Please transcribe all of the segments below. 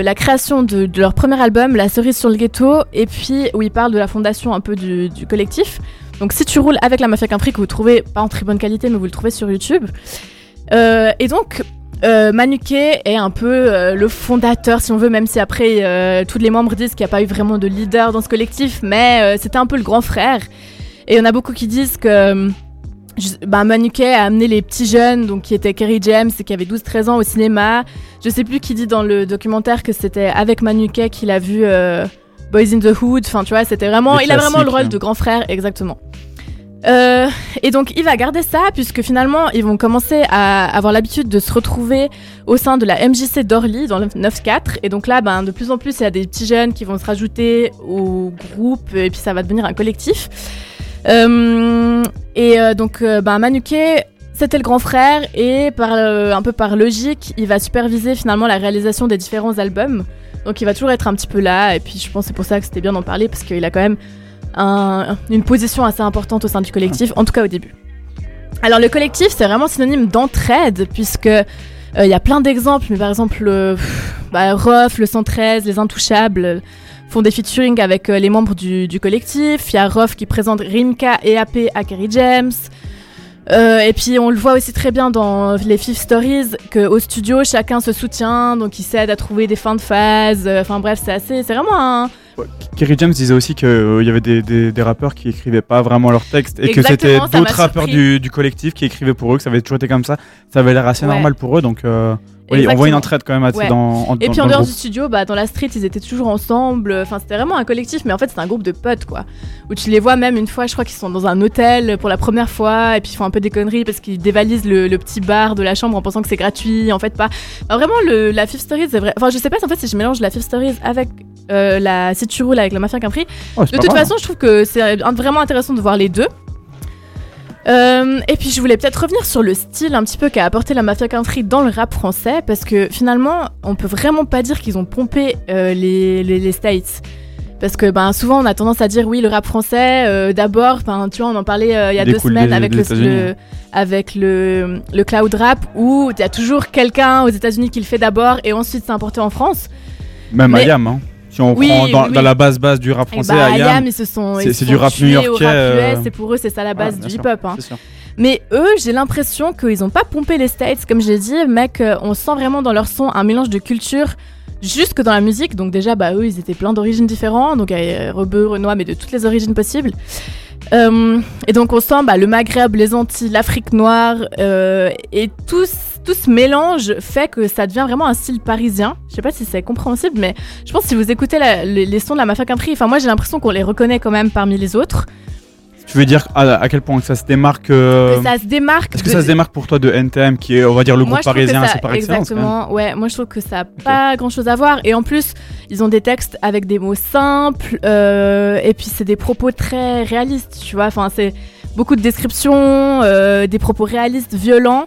le, la création de, leur premier album, La cerise sur le ghetto, et puis où ils parlent de la fondation un peu du, collectif. Donc si tu roules avec la Mafia Capri, que vous trouvez pas en très bonne qualité, mais vous le trouvez sur YouTube. Euh, et donc, euh, Manuké est un peu euh, le fondateur, si on veut, même si après euh, tous les membres disent qu'il n'y a pas eu vraiment de leader dans ce collectif, mais c'était un peu le grand frère. Et il y en a beaucoup qui disent que bah, Manuké a amené les petits jeunes, donc qui étaient Kerry James et qui avaient 12-13 ans au cinéma. Je sais plus qui dit dans le documentaire que c'était avec Manuké qu'il a vu euh, Boys in the Hood. Enfin, tu vois, c'était vraiment, il a vraiment le rôle hein. de grand frère, exactement. Euh, et donc il va garder ça puisque finalement ils vont commencer à avoir l'habitude de se retrouver au sein de la MJC d'Orly dans le 9-4 et donc là ben, de plus en plus il y a des petits jeunes qui vont se rajouter au groupe et puis ça va devenir un collectif et euh, donc euh, ben, Manuké c'était le grand frère et par, euh, un peu par logique il va superviser finalement la réalisation des différents albums donc il va toujours être un petit peu là et puis je pense c'est pour ça que c'était bien d'en parler parce qu'il a quand même un- une position assez importante au sein du collectif, en tout cas au début. Alors le collectif, c'est vraiment synonyme d'entraide, puisque euh, il y a plein d'exemples, mais par exemple, euh, pff, bah, le 113, les Intouchables euh, font des featuring avec euh, les membres du, du collectif. Il y a Rof qui présente Rimka et AP à Kerry James. Euh, et puis on le voit aussi très bien dans les Fifth Stories qu'au studio chacun se soutient donc ils s'aident à trouver des fins de phase. Euh, Enfin bref c'est assez c'est vraiment un, Kerry James disait aussi qu'il y avait des, des- des rappeurs qui écrivaient pas vraiment leurs textes et que c'était d'autres rappeurs du, du collectif qui écrivaient pour eux, que ça avait toujours été comme ça. Ça avait l'air assez Ouais. normal pour eux, donc euh, oui, on voit une entraide quand même Ouais. dans, en, Et puis en dans dehors du studio, bah, dans la street, ils étaient toujours ensemble. Enfin, c'était vraiment un collectif, mais en fait, c'était un groupe de potes, quoi. Où tu les vois même une fois, je crois qu'ils sont dans un hôtel pour la première fois, et puis ils font un peu des conneries parce qu'ils dévalisent le, le petit bar de la chambre en pensant que c'est gratuit. En fait, pas. Vraiment, le, la Fifth Stories, c'est vrai. Enfin, je sais pas si en fait, si je mélange la Fifth Stories avec euh, la Si tu roules avec la Mafia Capri. Oh, c'est De toute mal, façon, je trouve que c'est vraiment intéressant de voir les deux. Euh, et puis je voulais peut-être revenir sur le style un petit peu qu'a apporté la Mafia Country dans le rap français, parce que finalement, on peut vraiment pas dire qu'ils ont pompé euh, les, les, les States. Parce que ben, souvent on a tendance à dire oui le rap français euh, d'abord, enfin, tu vois on en parlait euh, il y a deux semaines des- avec, des le, avec le, le cloud rap où il y a toujours quelqu'un aux États-Unis qui le fait d'abord et ensuite c'est importé en France. Même Ayam, hein. Si on Oui, prend dans, oui, dans oui. la base base du rap Et français, bah, sont, c'est- du rap new-yorkais, euh, et pour eux c'est ça la base bien du hip-hop. hein. Mais eux, j'ai l'impression qu'ils ont pas pompé les States, comme j'ai dit, mais qu'on sent vraiment dans leur son un mélange de culture jusque dans la musique. Donc déjà, bah eux, ils étaient plein d'origines différentes, donc euh, Rebeu, Renoir, mais de toutes les origines possibles. Euh, et donc on sent bah, le Maghreb, les Antilles, l'Afrique noire, euh, et tout, ce- tout ce mélange fait que ça devient vraiment un style parisien. Je sais pas si c'est compréhensible, mais je pense que si vous écoutez la- les, les sons de la Mafia enfin moi j'ai l'impression qu'on les reconnaît quand même parmi les autres. Tu veux dire à, à quel point que ça se démarque euh, Que ça se démarque. Est-ce que de- ça se démarque pour toi de NTM qui est, on va dire, le Moi, groupe parisien, c'est par excellence Exactement, ouais. Moi, je trouve que ça n'a pas grand chose à voir. Et en plus, ils ont des textes avec des mots simples. euh, et puis, c'est des propos très réalistes, tu vois. Enfin, c'est beaucoup de descriptions, euh, des propos réalistes, violents,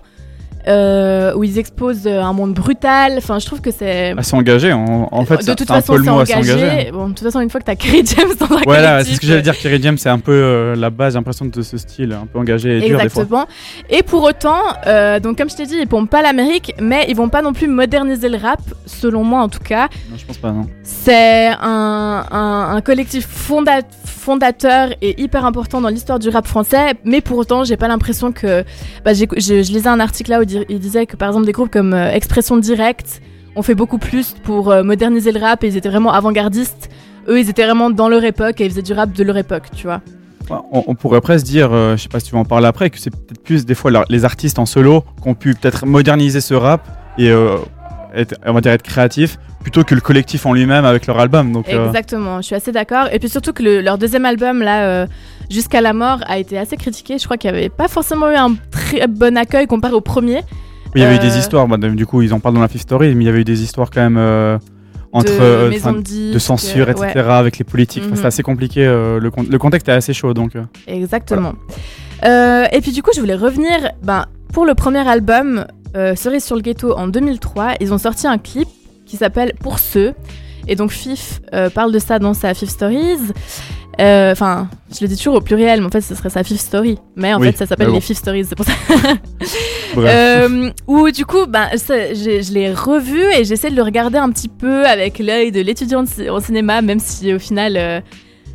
euh, où ils exposent euh, un monde brutal. Enfin, je trouve que c'est. Assez engagé, en, en fait, de toute un façon, c'est engagé. Bon, de toute façon, une fois que t'as Kerry James dans un Voilà, c'est ce que j'allais dire, Kerry James, c'est un peu euh, la base, j'ai l'impression, de ce style, un peu engagé et dur des fois. Exactement. Et pour autant, euh, donc comme je t'ai dit, ils pompent pas l'Amérique, mais ils vont pas non plus moderniser le rap, selon moi en tout cas. Non, je pense pas, non. C'est un, un- un collectif fonda- fondateur et hyper important dans l'histoire du rap français, mais pour autant, j'ai pas l'impression que. Bah, je lisais un article là où il il disait que par exemple des groupes comme euh, Expression Directe ont fait beaucoup plus pour euh, moderniser le rap et ils étaient vraiment avant-gardistes. Eux, ils étaient vraiment dans leur époque et ils faisaient du rap de leur époque, tu vois. Ouais, On, on pourrait presque dire, euh, je sais pas si tu vas en parler après, que c'est peut-être plus des fois la- les artistes en solo qui ont pu peut-être moderniser ce rap et être, on va dire être créatifs plutôt que le collectif en lui-même avec leur album. Donc, euh, Exactement, je suis assez d'accord. Et puis surtout que le- leur deuxième album, là, euh, Jusqu'à la mort, a été assez critiqué. Je crois qu'il n'y avait pas forcément eu un très bon accueil comparé au premier. il y avait eu des euh, histoires, bah, du coup ils en parlent dans la Fifth Story, mais il y avait eu des histoires quand même euh, entre de euh, de de censure, etc. ouais, avec les politiques. Enfin, Mhm. C'était assez compliqué, euh, le, con- le contexte est assez chaud donc. euh. exactement. Euh, et puis du coup, je voulais revenir. Ben, pour le premier album, Cerise sur le ghetto, en 2003, ils ont sorti un clip qui s'appelle Pour ceux. Et donc Fif euh, parle de ça dans sa Fif Stories. Euh, Enfin, je le dis toujours au pluriel, mais en fait, ce serait sa Fifth Story. Mais en Oui, fait, ça s'appelle les Fifth Stories, c'est pour ça. Euh, où du coup, ben, ça, je l'ai revu et j'essaie de le regarder un petit peu avec l'œil de l'étudiant en cinéma, même si au final,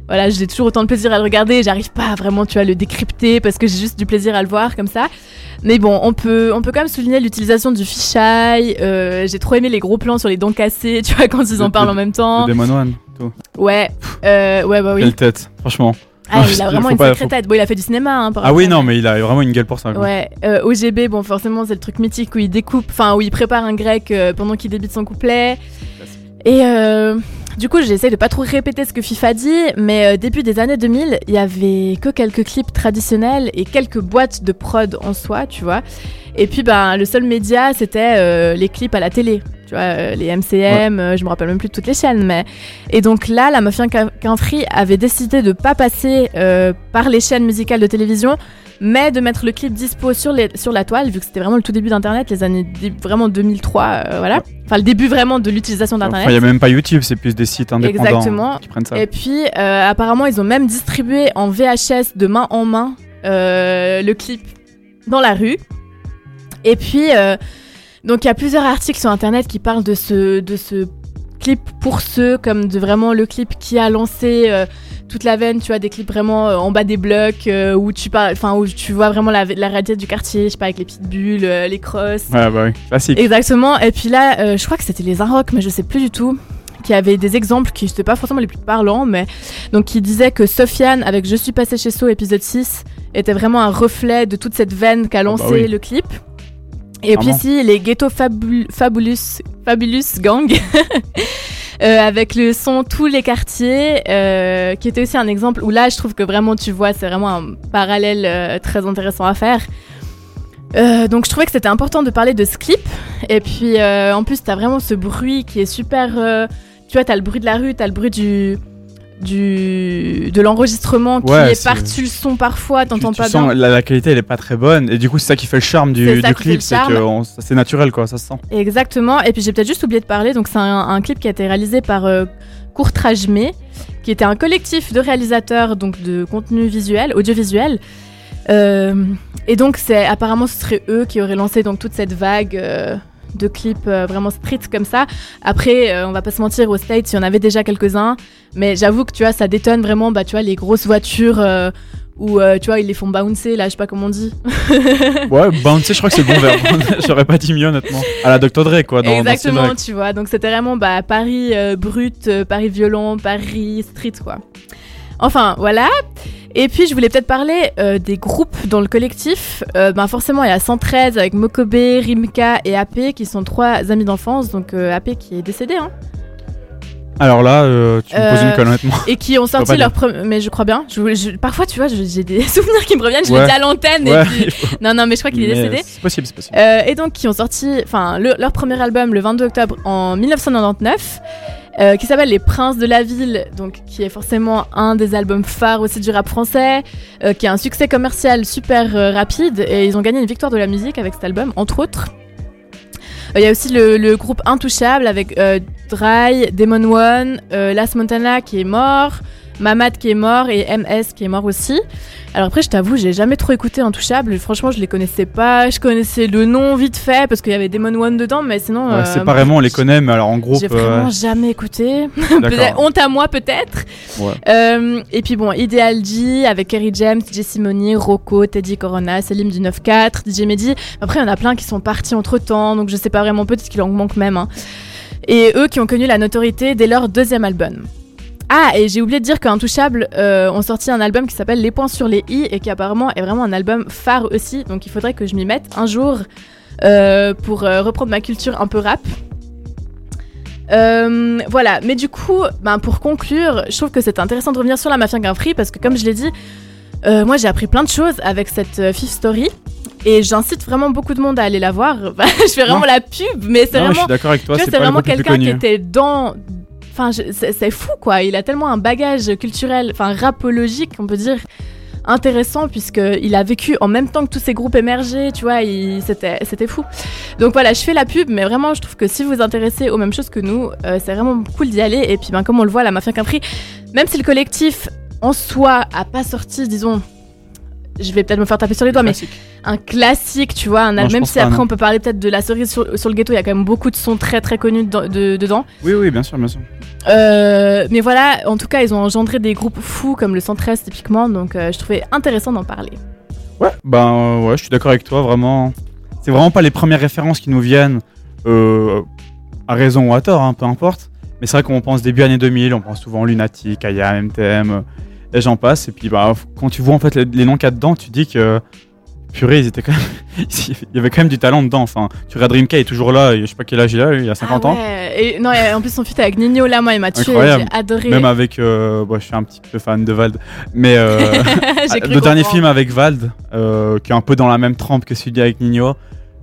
voilà, j'ai toujours autant de plaisir à le regarder. J'arrive pas à vraiment, tu vois, le décrypter parce que j'ai juste du plaisir à le voir comme ça. Mais bon, on peut, on peut quand même souligner l'utilisation du fisheye. Euh, j'ai trop aimé les gros plans sur les dents cassées, tu vois, quand ils en Le- parlent le- en même Le temps. Demon One, tout. Ouais, euh, ouais, bah oui. Quelle tête, franchement. Ah, Non, il a vraiment une sacrée tête. Bon, il a fait du cinéma, hein, par Ah oui, à- non, mais il a vraiment une gueule pour ça. quoi. Ouais, euh, OGB, bon, forcément, c'est le truc mythique où il découpe, enfin, où il prépare un grec euh, pendant qu'il débite son couplet. Et euh, du coup, j'essaie de pas trop répéter ce que FIFA dit, mais euh, début des années 2000, il y avait que quelques clips traditionnels et quelques boîtes de prod en soi, tu vois. Et puis, ben, le seul média, c'était euh, les clips à la télé. Tu vois, euh, les MCM, euh, je me rappelle même plus de toutes les chaînes, mais. Et donc là, la Mafia Quinfree avait décidé de pas passer euh, par les chaînes musicales de télévision, mais de mettre le clip dispo sur, les, sur la toile, vu que c'était vraiment le tout début d'Internet, les années vraiment 2003, euh, voilà. Enfin, le début vraiment de l'utilisation Enfin, d'Internet. il n'y a même pas YouTube, c'est plus des sites indépendants Exactement. qui prennent ça. Et puis, euh, apparemment, ils ont même distribué en VHS de main en main le clip dans la rue. Et puis, donc, il y a plusieurs articles sur Internet qui parlent de ce, de ce clip pour ceux, comme de vraiment le clip qui a lancé euh, toute la veine, tu vois, des clips vraiment euh, en bas des blocs, euh, où, tu parles, enfin, où tu vois vraiment la, la réalité du quartier, je sais pas, avec les petites bulles, les crosses. Ouais, bah oui, classique. Exactement. Et puis là, je crois que c'était les Inrocks, mais je sais plus du tout, qui avaient des exemples qui n'étaient pas forcément les plus parlants, mais donc qui disaient que Sofiane, avec Je suis passé chez So épisode 6, était vraiment un reflet de toute cette veine qu'a lancé bah oui. le clip. Et puis Clairement. si les Ghetto Fabul- Fabulous, Fabulous Gang. euh, avec le son Tous les quartiers, euh, qui était aussi un exemple où là, je trouve que vraiment, tu vois, c'est vraiment un parallèle euh, très intéressant à faire. Donc je trouvais que c'était important de parler de ce clip. Et puis en plus, t'as vraiment ce bruit qui est super... tu vois, t'as le bruit de la rue, t'as le bruit du... du de l'enregistrement qui Ouais, est c'est- par-dessus le son parfois, t'entends pas sens bien. la, la qualité elle est pas très bonne et du coup c'est ça qui fait le charme du, clip c'est que c'est naturel quoi ça se sent Exactement. Et puis j'ai peut-être juste oublié de parler. Donc c'est un, un clip qui a été réalisé par euh, Courtrage May, qui était un collectif de réalisateurs donc de contenu visuel, audiovisuel. Euh, et donc c'est apparemment ce serait eux qui auraient lancé donc toute cette vague euh, de clips euh, vraiment street comme ça. Après, euh, on va pas se mentir, aux States, il y en avait déjà quelques-uns, mais j'avoue que tu vois, ça détonne vraiment, bah tu vois, les grosses voitures. euh, où tu vois ils les font bouncer là je sais pas comment on dit ouais bouncer je crois que c'est le bon verbe j'aurais pas dit mieux honnêtement à la Dr Dre quoi dans, Exactement, tu vois. Donc c'était vraiment bah, Paris brut, Paris violent, Paris street, quoi. Enfin, voilà. Et puis je voulais peut-être parler euh, des groupes dans le collectif. Euh, ben, forcément, il y a 113 avec Mokobe, Rimka et AP qui sont trois amis d'enfance. Donc euh, AP qui est décédé, hein. alors là euh, tu me poses une colle honnêtement Et qui ont sorti leur premier. Mais je crois bien. Je, je- Parfois, tu vois, j'ai des souvenirs qui me reviennent. Je Ouais. l'ai dit à l'antenne. ouais Et puis... Non, non, mais je crois qu'il est décédé. c'est possible c'est possible et donc qui ont sorti enfin le- leur premier album le 22 octobre en 1999 euh, qui s'appelle Les Princes de la Ville donc qui est forcément un des albums phares aussi du rap français euh, qui a un succès commercial super euh, rapide et ils ont gagné une victoire de la musique avec cet album entre autres. Il y a aussi le, le groupe Intouchable avec Dry, Demon One, euh, Las Montana qui est mort, Mamad qui est mort et MS qui est mort aussi. Alors après, je t'avoue, j'ai jamais trop écouté Intouchable. Franchement, je les connaissais pas. Je connaissais le nom vite fait parce qu'il y avait Demon One dedans, mais sinon. Ouais, euh, séparément on les connaît mais alors en groupe J'ai euh, vraiment jamais écouté. Honte à moi peut-être. Ouais. Euh, et puis bon, Ideal G avec Kerry James, Jesse Money, Rocco, Teddy Corona, Selim du 9-4, DJ Mehdi. Après, il y en a plein qui sont partis entre temps, donc je sais pas vraiment, peut-être qu'il en manque même. hein. Et eux qui ont connu la notoriété dès leur deuxième album. Ah, et j'ai oublié de dire qu'Intouchable euh, ont sorti un album qui s'appelle Les points sur les i et qui apparemment est vraiment un album phare aussi, donc il faudrait que je m'y mette un jour euh, pour euh, reprendre ma culture un peu rap. Euh, voilà, mais du coup, ben, pour conclure, je trouve que c'est intéressant de revenir sur la Mafia Free parce que, comme je l'ai dit, euh, moi j'ai appris plein de choses avec cette euh, Fifth Story et j'incite vraiment beaucoup de monde à aller la voir. je fais vraiment Non. la pub, mais c'est je vraiment, suis d'accord avec toi tu vois, c'est vraiment quelqu'un qui était dans. C'est fou quoi. Il a tellement un bagage culturel, enfin rapologique, on peut dire, intéressant puisqu'il a vécu en même temps que tous ces groupes émergés, tu vois, c'était fou. Donc voilà, je fais la pub, mais vraiment, je trouve que si vous vous intéressez aux mêmes choses que nous, euh, c'est vraiment cool d'y aller. Et puis, ben, comme on le voit, la Mafia Capri, même si le collectif en soi a pas sorti, disons, je vais peut-être me faire taper sur les doigts, mais. Un classique, tu vois. Un, Non, je même si après non. on peut parler peut-être de la cerise sur, sur le gâteau, il y a quand même beaucoup de sons très très connus dedans- de- dedans. Oui, oui, bien sûr, bien sûr. Euh, mais voilà, en tout cas, ils ont engendré des groupes fous comme le 113 typiquement, donc euh, je trouvais intéressant d'en parler. Ouais, ben euh, ouais, je suis d'accord avec toi, vraiment. C'est vraiment pas les premières références qui nous viennent, euh, à raison ou à tort, hein, peu importe. Mais c'est vrai qu'on pense début années 2000, on pense souvent Lunatic, Aya, MTM, et j'en passe. Et puis bah, quand tu vois en fait les, les noms qu'il y a dedans, tu dis que purée, ils étaient quand même, il y avait quand même du talent dedans. Enfin, tu regardes Rimka, il est toujours là, je sais pas quel âge il a, il a 50 Ah ans. ouais, Et, non, et en plus son feat avec Nino là, moi, il m'a tué, j'ai adoré. Même avec, euh, bon, je suis un petit peu fan de Vald, mais euh, cru le dernier film avec Vald, euh, qui est un peu dans la même trempe que celui avec Nino.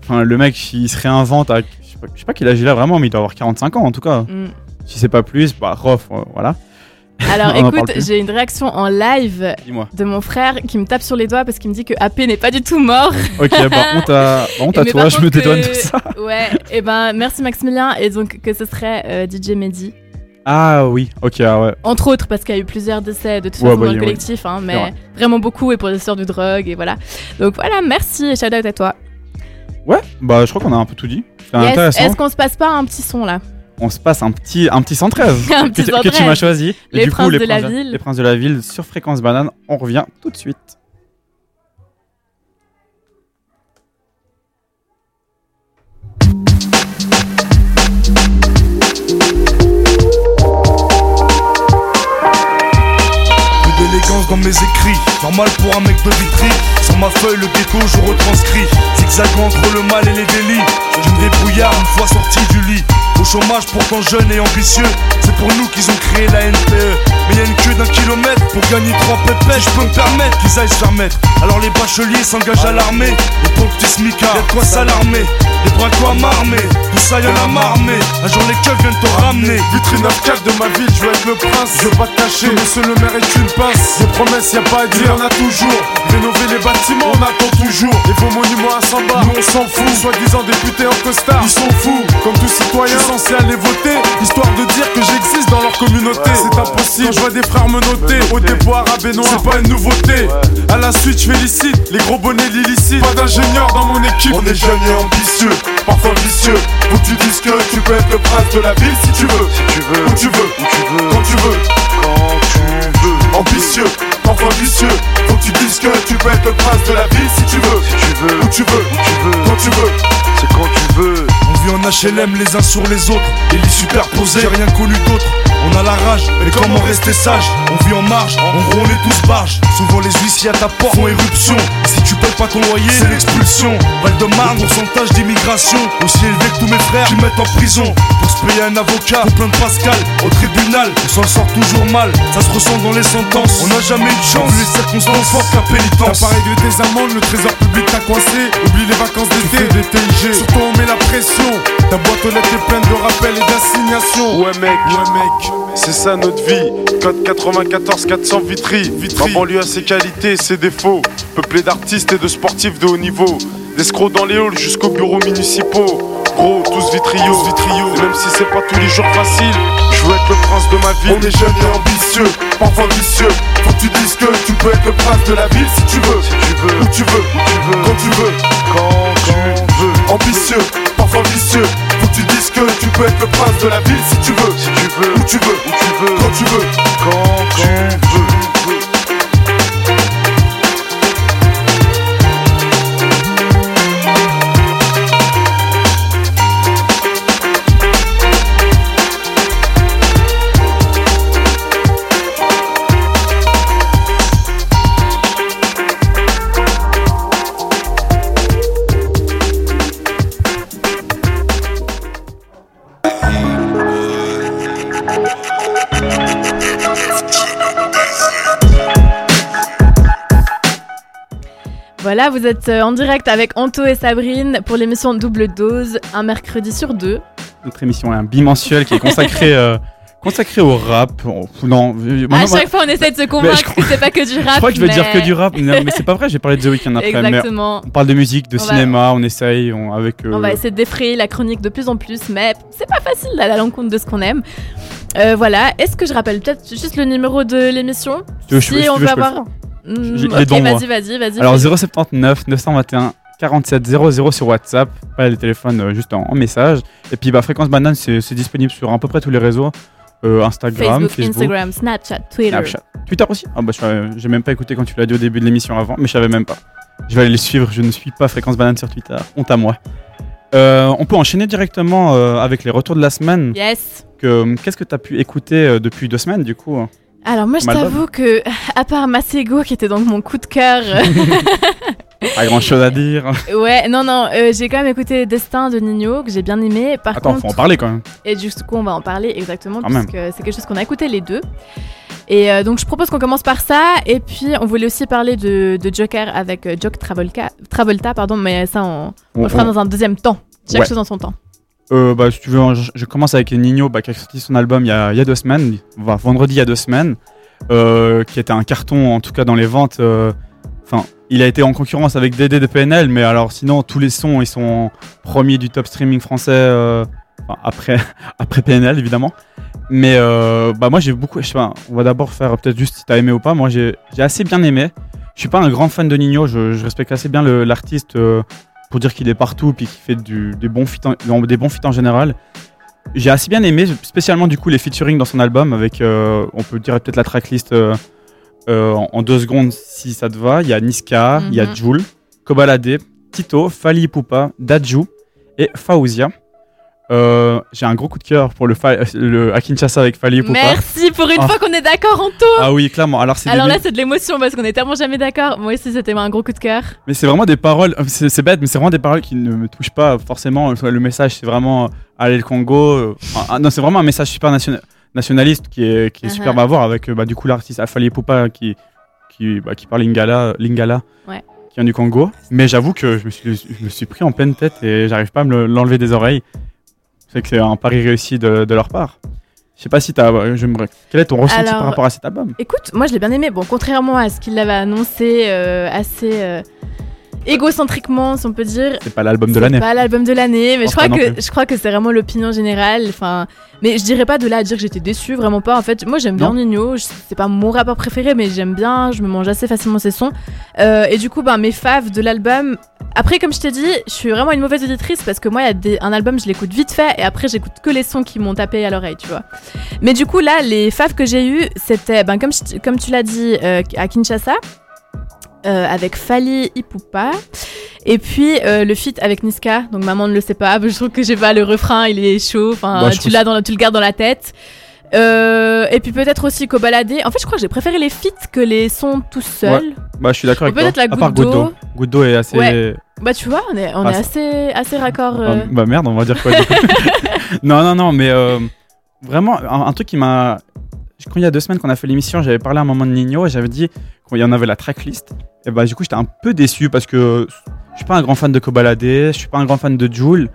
Enfin, le mec, il se réinvente à, je sais pas, je sais pas quel âge il a vraiment, mais il doit avoir 45 ans en tout cas. Mm. Si c'est pas plus, bah, rof, euh, voilà. Alors On écoute, j'ai une réaction en live de mon frère qui me tape sur les doigts parce qu'il me dit que AP n'est pas du tout mort. Ok, bah, honte à, honte Et à mais toi, je me dédouane que- de ça. Ouais, et ben merci Maximilien, et donc que ce serait euh, DJ Mehdi. Ah oui, ok, ah ouais. Entre autres, parce qu'il y a eu plusieurs décès de toute Ouais, façon bah, dans le oui, collectif, hein, mais vrai. vraiment beaucoup et pour les sœurs du drogue, et voilà. Donc voilà, merci et shout out à toi. Ouais, bah, je crois qu'on a un peu tout dit. Yes. Est-ce qu'on se passe pas un petit son là? On se passe un petit, un petit 113 Un que, petit tu- que tu 113. m'as choisi. Et Les du coup, Princes les de la Princes Ville. Les Princes de la Ville sur Fréquence Banane. On revient tout de suite. Dans mes écrits, normal pour un mec de Vitry. Sur ma feuille, le ghetto, je retranscris. Zigzagant entre le mal et les délits. Je me débrouillard une fois sorti du lit. Au chômage, pourtant jeune et ambitieux. C'est pour nous qu'ils ont créé la NPE. Mais y a une queue d'un kilomètre pour gagner trois pépettes. Je peux me permettre qu'ils aillent se faire mettre. Alors les bacheliers s'engagent à l'armée. Les pauvres petits smicards, y'a de quoi s'alarmer. Les braquois m'armer, tout ça y'en a marmé. Un jour les keufs viennent te ramener. Vitrine 9 de ma ville, je veux être le prince. Je veux pas te cacher, monsieur le maire est une pince. Des promesses, y a pas à dire, on a toujours. Rénover les bâtiments, on attend toujours. Les faux monuments à 100 bars, nous on s'en fout. Soi-disant députés en costard, ils sont fous. Comme tout citoyen, censé aller voter. Histoire de dire que j'existe dans leur communauté. C'est impossible, je vois des frères me noter. Au arabe et noir, c'est pas une nouveauté. À la suite, je félicite les gros bonnets l'illicite. Pas d'ingénieur dans mon équipe. On est jeunes et ambitieux, parfois vicieux. Faut que tu dises que tu peux être le prince de la ville si tu veux. Si tu veux, Où tu veux, où tu veux, quand tu veux. quand tu veux. Ambitieux, parfois vicieux. Faut que tu dises que tu peux être le prince de la ville si tu veux. Si tu veux, Où tu veux, où tu veux, quand tu veux. c'est quand tu veux. Vit en HLM les uns sur les autres, les lits superposés, j'ai rien connu d'autre. On a la rage, mais comment rester sage? On vit en marge, en gros on est tous barges. Souvent les huissiers à ta porte font éruption. Si tu payes pas ton loyer, c'est l'expulsion. Val de Marne, pourcentage d'immigration aussi élevé que tous mes frères qui mettent en prison. Pour se payer un avocat, pour plein de Pascal, au tribunal, on s'en sort toujours mal. Ça se ressent dans les sentences. On n'a jamais eu de chance, vu les circonstances fortes T'as pénitence. pas réglé tes amendes, le trésor public t'a coincé. Oublie les vacances d'été, des TIG. Surtout on met la pression. Ta boîte aux lettres est pleine de rappels et d'assignations. Ouais mec, Ouais mec, c'est ça notre vie. Code 94 400 Vitry. Vitry. Banlieue a ses qualités et ses défauts. Peuplé d'artistes et de sportifs de haut niveau. D'escrocs dans les halls jusqu'aux bureaux municipaux. Gros, tous vitriaux. Vitrio. Et même si c'est pas tous les jours facile, je veux être le prince de ma ville. On est jeunes et ambitieux, parfois vicieux. Faut que tu dises que tu peux être le prince de la ville si tu veux. Si tu veux, Où tu veux, où tu veux, quand tu veux. quand tu veux. Ambitieux, parfois vicieux. Faut que tu dises que tu peux être le prince de la ville si tu veux. Si tu veux, Où tu veux, où tu veux, quand tu veux. quand tu veux. Voilà, vous êtes euh, en direct avec Anto et Sabrine pour l'émission Double Dose, un mercredi sur deux. Notre émission est un bimensuel qui est consacré, euh, consacré au rap. Oh, non, euh, à moi, chaque fois, on essaie de se convaincre que c'est pas que du rap. je crois que je mais... dire que du rap, mais, mais c'est pas vrai, j'ai parlé de The Weeknd après. Mais Exactement. on parle de musique, de On va- cinéma, on essaye on, avec. euh, On va essayer de défrayer la chronique de plus en plus, mais c'est pas facile d'aller à l'encontre de ce qu'on aime. Euh, voilà, est-ce que je rappelle peut-être juste le numéro de l'émission? Veux- Si tu on veux, peut avoir. J'ai- il est ok, devant moi. vas-y, vas-y, vas-y. Alors fais- 079 921 47 00 sur WhatsApp, pas les téléphones euh, juste en, en message. Et puis bah, Fréquence Banane, c'est disponible sur à peu près tous les réseaux euh, Instagram, Facebook, Facebook, Instagram, Snapchat, Twitter. Snapchat. Twitter aussi Ah bah j'ai même pas écouté quand tu l'as dit au début de l'émission avant, mais je savais même pas. Je vais aller les suivre, je ne suis pas Fréquence Banane sur Twitter, honte à moi. Euh, on peut enchaîner directement avec les retours de la semaine. Yes. Que- Qu'est-ce que tu as pu écouter depuis deux semaines du coup? Alors moi je t'avoue que à part Masego qui était donc mon coup de cœur, Pas grand chose à dire. ouais non non euh, j'ai quand même écouté Destin de Nino que j'ai bien aimé. Par Attends, contre faut en parler quand même. et du coup on va en parler exactement même. puisque c'est quelque chose qu'on a écouté les deux. Et euh, donc je propose qu'on commence par ça et puis on voulait aussi parler de, de Joker avec euh, Jock Travolta, Travolta pardon mais ça on, on le fera dans un deuxième temps. Chaque Ouais. chose en son temps. Euh, bah, si tu veux, je, je commence avec Nino, bah, qui a sorti son album il y a, deux semaines, vendredi il y a deux semaines, euh, qui était un carton en tout cas dans les ventes. euh, Enfin, il a été en concurrence avec DD de PNL, mais alors sinon tous les sons ils sont premiers du top streaming français euh, après après PNL évidemment. Mais bah moi j'ai beaucoup, je sais pas, on va d'abord faire peut-être juste si t'as aimé ou pas. Moi j'ai assez bien aimé. Je suis pas un grand fan de Nino, je, je respecte assez bien l'artiste pour dire qu'il est partout puis qu'il fait du, des bons feats en, des bons feats en général. J'ai assez bien aimé, spécialement du coup les featuring dans son album avec, euh, on peut dire peut-être la tracklist euh, euh, en, en deux secondes si ça te va. Il y a Niska, il y a Mhm. Joule, Kobalade, Tito, Fali Poupa, Daju et Faouzia. Euh, J'ai un gros coup de cœur pour le, le à Kinshasa avec Fali Poupa. Merci pour une Ah. fois qu'on est d'accord en tout. Ah oui, clairement. Alors là c'est de l'émotion parce qu'on est tellement jamais d'accord. Moi aussi c'était un gros coup de cœur. Mais c'est vraiment des paroles, euh, c'est bête, mais c'est vraiment des paroles qui ne me touchent pas forcément. Le message, c'est vraiment euh, aller le Congo. ah, non, c'est vraiment un message super nationa- nationaliste qui est, qui est Uh-huh. superbe à voir avec bah, du coup l'artiste Afali Poupa qui, qui, bah, qui parle lingala, lingala Ouais. qui vient du Congo. Mais j'avoue que je me, suis, je me suis pris en pleine tête et j'arrive pas à me le- l'enlever des oreilles. C'est que c'est un pari réussi de, de leur part. Je sais pas si t'as. euh, Quel est ton ressenti Alors, par rapport à cet album? Écoute, moi je l'ai bien aimé. Bon, contrairement à ce qu'il avait annoncé euh, assez euh, égocentriquement, si on peut dire. C'est pas l'album de c'est l'année. pas l'album de l'année, mais je crois que je crois que c'est vraiment l'opinion générale. Enfin, mais je dirais pas de là à dire que j'étais déçue, vraiment pas. En fait, moi j'aime bien. Nino. C'est pas mon rappeur préféré, mais j'aime bien. Je me mange assez facilement ses sons. Euh, et du coup, ben mes faves de l'album. Après, comme je t'ai dit, je suis vraiment une mauvaise auditrice parce que moi, il y a des, un album, je l'écoute vite fait et après, j'écoute que les sons qui m'ont tapé à l'oreille, tu vois. Mais du coup, là, les faves que j'ai eu, c'était, ben, comme, je- comme tu l'as dit, euh, à Kinshasa, euh, avec Fali Ipupa. Et puis euh, le feat avec Niska, donc maman ne le sait pas. Je trouve que j'ai pas le refrain, il est chaud. Enfin, Bah, tu l'as dans, tu le gardes dans la tête. Euh, et puis peut-être aussi Kobalade. En fait, je crois que j'ai préféré les feats que les sons tout seuls. Bah, je suis d'accord avec toi. peut-être la à part goutte d'eau. Goutte d'eau. Est assez. Ouais. Bah tu vois, on est, on Ah, est assez, assez raccord. euh. Ah, bah merde, on va dire quoi Non, non, non, mais euh, vraiment, un, un truc qui m'a. Je crois il y a deux semaines qu'on a fait l'émission, j'avais parlé à un moment de Nino et j'avais dit qu'il y en avait la tracklist. Et bah, du coup, j'étais un peu déçu parce que je suis pas un grand fan de Kobalade, je suis pas un grand fan de Joule.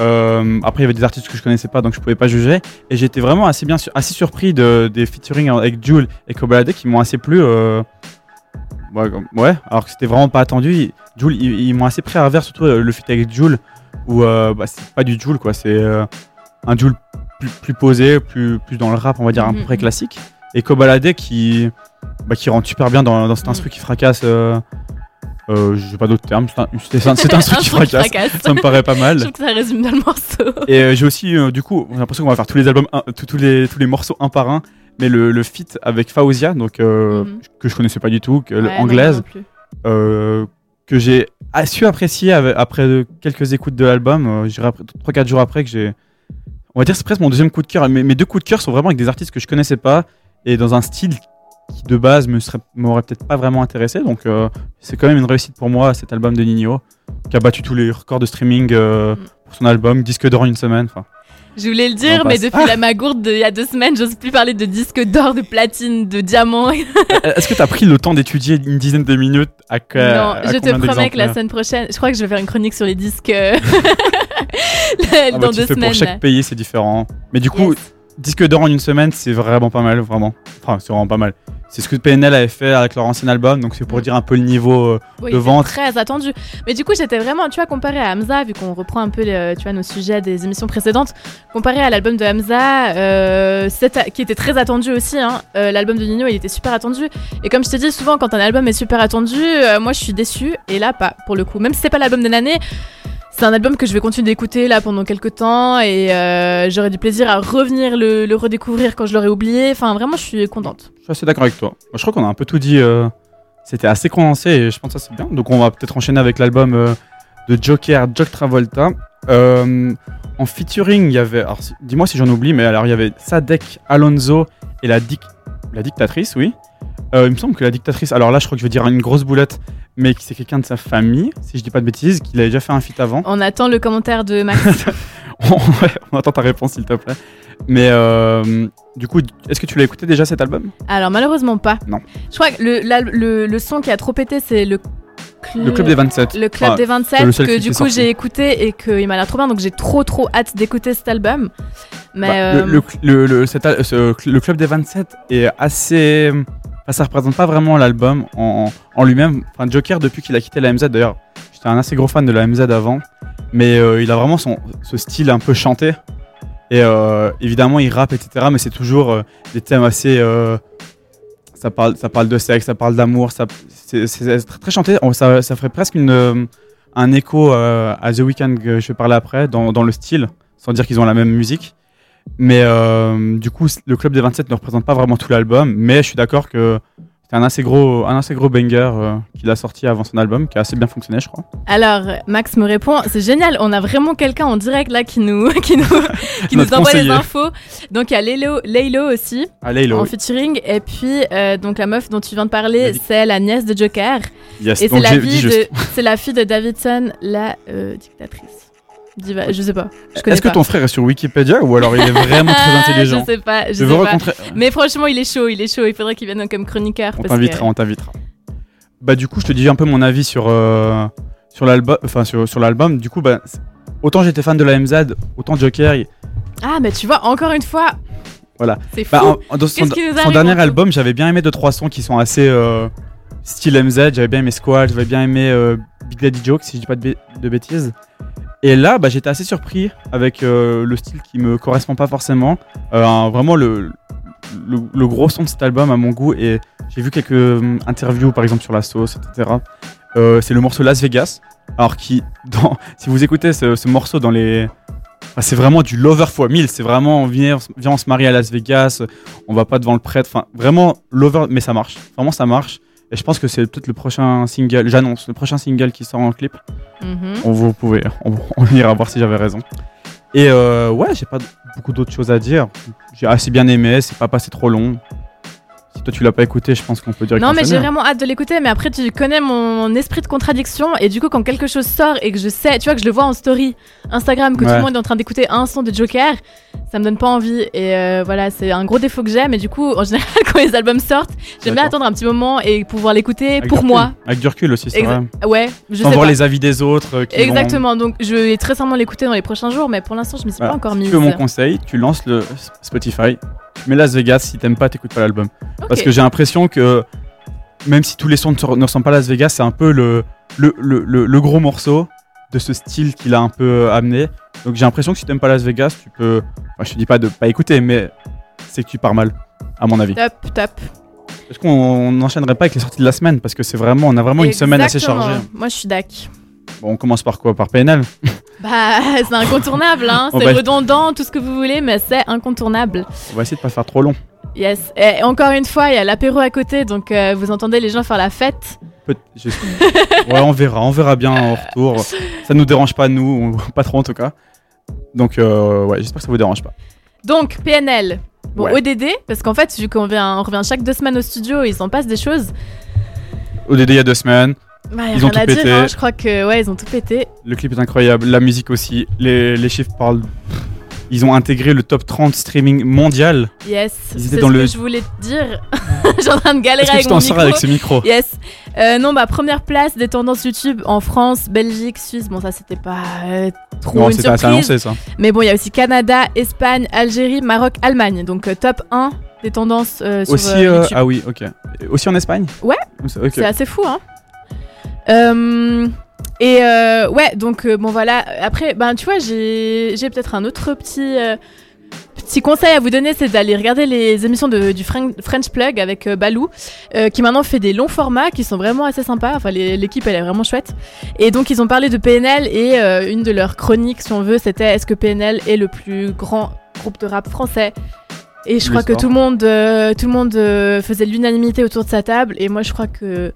Euh, après, il y avait des artistes que je connaissais pas donc je pouvais pas juger. Et j'étais vraiment assez, bien, assez surpris de, des featuring avec Joule et Kobalade qui m'ont assez plu. euh, Ouais, comme- ouais, alors que c'était vraiment pas attendu. Joule, ils, ils m'ont assez pris à revers, surtout euh, le feat avec Joule où euh, bah, c'est pas du Joule quoi, c'est un Joule plus, plus posé, plus, plus dans le rap, on va dire à peu Mhm, près classique. Et Kobalade qui, bah, qui rentre super bien dans, dans cet Mhm. instru qui fracasse. Euh, J'ai pas d'autres termes, c'est un, c'est un, c'est un instru qui truc fracasse. Ça me paraît pas Je mal. trouve que ça résume bien le morceau. Et euh, j'ai aussi, euh, du coup, j'ai l'impression qu'on va faire tous les albums, un- tous, tous les, tous les morceaux un par un. Mais le, le feat avec Faouzia, donc, euh, Mhm. que je connaissais pas du tout, que, Ouais, non, anglaise, non plus. euh, que j'ai a- su apprécier après quelques écoutes de l'album. Euh, je dirais après 3-4 jours après que j'ai. On va dire c'est presque mon deuxième coup de cœur. Mes, mes deux coups de cœur sont vraiment avec des artistes que je connaissais pas et dans un style qui de base me serait m'aurait peut-être pas vraiment intéressé. Donc euh, c'est quand même une réussite pour moi cet album de Nino qui a battu tous les records de streaming euh, Mm. pour son album, disque d'or en une semaine. Je voulais le dire, mais depuis Ah la magourde d'il y a deux semaines, j'ose plus parler de disque d'or, de platine, de diamant. Est-ce que tu as pris le temps d'étudier une dizaine de minutes à, que- non, à je te promets que la semaine prochaine, je crois que je vais faire une chronique sur les disques euh, Ah bah, dans deux semaines. Pour chaque pays, c'est différent. Mais du coup, Yes. disque d'or en une semaine, c'est vraiment pas mal, vraiment. Enfin, c'est vraiment pas mal. C'est ce que PNL avait fait avec leur ancien album, donc c'est pour dire un peu le niveau. euh, Oui, de vente. Très attendu. Mais du coup, j'étais vraiment, tu vois, comparé à Hamza, vu qu'on reprend un peu les- tu vois, nos sujets des émissions précédentes, comparé à l'album de Hamza, euh, qui était très attendu aussi, hein, euh, l'album de Nino, il était super attendu. Et comme je te dis, souvent, quand un album est super attendu, euh, moi, je suis déçue. Et là, pas, pour le coup. Même si c'est pas l'album de l'année, c'est un album que je vais continuer d'écouter là pendant quelques temps et euh, j'aurai du plaisir à revenir le, redécouvrir quand je l'aurai oublié. Enfin, vraiment, je suis contente. Je suis assez d'accord avec toi. Je crois qu'on a un peu tout dit. euh, C'était assez condensé et je pense que ça c'est bien. Donc on va peut-être enchaîner avec l'album euh, de Joker, Jock Travolta. En featuring, il y avait. alors, Dis-moi si j'en oublie, mais alors il y avait Sadek, Alonso et la, dic- la dictatrice, oui. Il me semble que la dictatrice, alors là je crois que je vais dire une grosse boulette, mais c'est quelqu'un de sa famille, si je dis pas de bêtises, qu'il avait déjà fait un feat avant. On attend le commentaire de Max. Ouais, on attend ta réponse s'il te plaît. Mais euh, du coup, est-ce que tu l'as écouté déjà cet album? Alors malheureusement pas. Non. Je crois que le, la- le, le son qui a trop pété, c'est le, Le Club des 27. le club Enfin, des c'est 27 le seul que du coup j'ai écouté et qu'il m'a l'air trop bien. Donc j'ai trop trop hâte d'écouter cet album. Mais Bah, euh, le, le, le, le- cet ce- le Club des 27 est assez. Enfin, ça représente pas vraiment l'album en, lui-même. Enfin, Joker, depuis qu'il a quitté la MZ, d'ailleurs, j'étais un assez gros fan de la MZ avant. Mais euh, il a vraiment son, ce style un peu chanté. Et euh, évidemment, il rappe, etc. Mais c'est toujours euh, des thèmes assez. ça, parle, ça parle de sexe, ça parle d'amour. C'est très, chanté. Ça, ferait presque un écho à The Weeknd que je vais parler après, dans le style, sans dire qu'ils ont la même musique. Mais euh, du coup, le Club des 27 ne représente pas vraiment tout l'album, mais je suis d'accord que c'est un assez gros, un assez gros banger euh, qu'il a sorti avant son album, qui a assez bien fonctionné, je crois. alors Max me répond, c'est génial. On a vraiment quelqu'un en direct là qui nous qui nous qui nous envoie les conseiller. infos. Donc il y a Laylo, Laylo aussi il en featuring et puis euh, donc la meuf dont tu viens de parler, David. c'est la nièce de Joker yes. et c'est la fille de c'est la fille de Davidson, la euh, dictatrice. Diva- je sais pas. Est-ce que ton frère est sur Wikipédia ou alors il est vraiment très intelligent Je sais pas, je, Je sais veux pas. rencontrer. Mais franchement, il est chaud, il est chaud. Il faudrait qu'il vienne comme chroniqueur. On t'invitera, que- on t'invitera. Bah du coup, je te dis un peu mon avis sur euh, sur l'album, enfin sur, sur l'album. Du coup, bah autant j'étais fan de la MZ, autant Joker. il- Ah, mais tu vois, encore une fois. Voilà. C'est fou. Bah, en- en- dans son, son dernier album, j'avais bien aimé deux trois sons qui sont assez euh, style MZ. J'avais bien aimé Squad, j'avais bien aimé euh, Big Daddy Joke, si je dis pas de, de bêtises. Et là, bah, j'étais assez surpris avec euh, le style qui me correspond pas forcément. Euh, vraiment le, le, gros son de cet album à mon goût. Et j'ai vu quelques euh, interviews, par exemple sur la sauce, etc. Euh, c'est le morceau Las Vegas. Alors qui, dans, si vous écoutez ce, ce morceau dans les, c'est vraiment du lover x 1000. C'est vraiment, on viens, on se marie à Las Vegas, on va pas devant le prêtre. Vraiment lover, mais ça marche. Vraiment, ça marche. Et je pense que c'est peut-être le prochain single, j'annonce, le prochain single qui sort en clip. Mhm. On, vous pouvez, on, on ira voir si j'avais raison. Et euh, ouais, j'ai pas d- beaucoup d'autres choses à dire. J'ai assez bien aimé, c'est pas passé trop long. Si toi tu l'as pas écouté, je pense qu'on peut dire Non, mais j'ai vraiment hâte de l'écouter. Mais après, tu connais mon esprit de contradiction. Et du coup, quand quelque chose sort et que je sais, tu vois, que je le vois en story Instagram, que tout le monde est en train d'écouter un son de Joker, ça me donne pas envie. Et euh, voilà, c'est un gros défaut que j'ai. Mais du coup, en général, quand les albums sortent, j'aime bien attendre un petit moment et pouvoir l'écouter pour moi. Avec du recul aussi, c'est vrai. Ouais, je Sans sais voir pas. les avis des autres. euh, vont- Exactement, donc je vais très certainement l'écouter dans les prochains jours, mais pour l'instant je me suis Voilà. pas encore Si mise. tu veux mon conseil, tu lances le Spotify, tu mets Las Vegas, si t'aimes pas, t'écoutes pas l'album. Parce que j'ai l'impression que même si tous les sons ne se- ne ressemblent pas à Las Vegas, c'est un peu le, le, le- le gros morceau de ce style qu'il a un peu euh, amené. Donc j'ai l'impression que si t'aimes pas Las Vegas, tu peux. Enfin, je te dis pas de pas écouter, mais c'est que tu pars mal, à mon avis. Top, top. Est-ce qu'on n'enchaînerait pas avec les sorties de la semaine? Parce que c'est vraiment, on a vraiment une semaine assez chargée. Moi je suis d'ac. Bon, on commence par quoi? Par PNL Bah c'est incontournable, hein. C'est redondant, tout ce que vous voulez, mais c'est incontournable. On va essayer de pas faire trop long. Yes. Et encore une fois, il y a l'apéro à côté, donc euh, vous entendez les gens faire la fête. Peut- je- ouais, on verra, on verra bien en retour. Ça nous dérange pas, nous, pas trop en tout cas. Donc, euh, ouais, j'espère que ça vous dérange pas. Donc PNL. Bon, Ouais. ODD, parce qu'en fait, vu qu'on vient, on revient chaque deux semaines au studio, il s'en passe des choses. ODD il y a deux semaines, Bah, y a Ils ont tout dire, pété. hein, je crois que ouais, ils ont tout pété. le clip est incroyable, la musique aussi, les, les chiffres parlent. Ils ont intégré le top 30 streaming mondial. Yes. C'est ce que je voulais te dire. J'ai en train de galérer avec tu mon micro. avec ce micro Yes. Euh, non, bah première place des tendances YouTube en France, Belgique, Suisse. Bon, ça c'était pas euh, trop Non, une surprise. annoncé ça. Mais bon, il y a aussi Canada, Espagne, Algérie, Maroc, Allemagne. Donc euh, top 1 des tendances sur Aussi, YouTube. ah oui, ok. Aussi en Espagne Ouais. C'est assez fou, hein. Euh, et euh, ouais, donc euh, bon voilà. Après, ben tu vois, j'ai j'ai peut-être un autre petit euh, petit conseil à vous donner, c'est d'aller regarder les émissions de, du Fren- French Plug avec euh, Balou, euh, qui maintenant fait des longs formats qui sont vraiment assez sympas. Enfin, l'équipe elle est vraiment chouette. Et donc ils ont parlé de PNL et euh, une de leurs chroniques, si on veut, c'était est-ce que PNL est le plus grand groupe de rap français? Et je crois que tout le monde, euh, tout le monde euh, faisait l'unanimité autour de sa table. Et moi, je crois que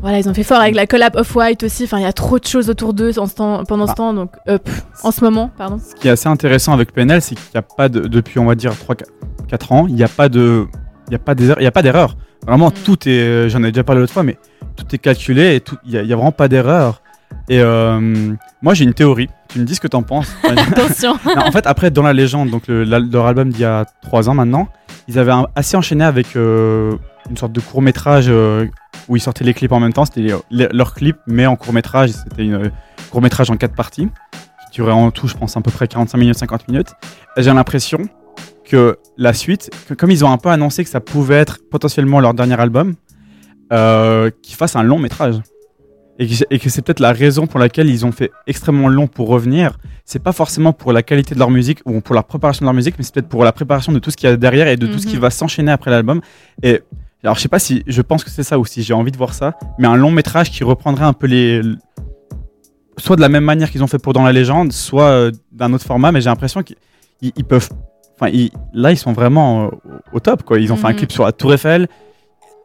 voilà, ils ont fait fort avec la collab Off-White aussi. Enfin, il y a trop de choses autour d'eux en ce temps- pendant ce Ah. temps. Donc, euh, pff, en ce moment, pardon. Ce qui est assez intéressant avec PNL, c'est qu'il n'y a pas de, depuis, on va dire, 3-4 ans, il n'y a pas de, il y a pas d'erreur. il y a pas d'erreur. Vraiment, Mm. tout est, euh, j'en ai déjà parlé l'autre fois, mais tout est calculé et tout, il n'y a vraiment pas d'erreur. Et euh, moi, j'ai une théorie. Tu me dis ce que t'en penses. Attention. Non, en fait, après, dans la légende, donc le- la- leur album d'il y a 3 ans maintenant, ils avaient un- assez enchaîné avec euh, une sorte de court métrage où ils sortaient les clips en même temps. C'était euh, leurs clips, mais en court métrage. C'était une court métrage en 4 parties qui durait en tout, je pense, à peu près 45 minutes, 50 minutes. J'ai l'impression que la suite, que comme ils ont un peu annoncé que ça pouvait être potentiellement leur dernier album, euh, qu'ils fassent un long métrage. Et que, c'est peut-être la raison pour laquelle ils ont fait extrêmement long pour revenir. C'est pas forcément pour la qualité de leur musique ou pour la préparation de leur musique, mais c'est peut-être pour la préparation de tout ce qu'il y a derrière et de tout ce qui Mhm. va s'enchaîner après l'album. Et alors, je sais pas si je pense que c'est ça aussi, j'ai envie de voir ça, mais un long métrage qui reprendrait un peu les. soit de la même manière qu'ils ont fait pour Dans la légende, soit euh, d'un autre format, mais j'ai l'impression qu'ils ils- ils peuvent. Enfin, ils- là, ils sont vraiment euh, au top, quoi. Ils ont fait un Mhm. clip sur la Tour Eiffel.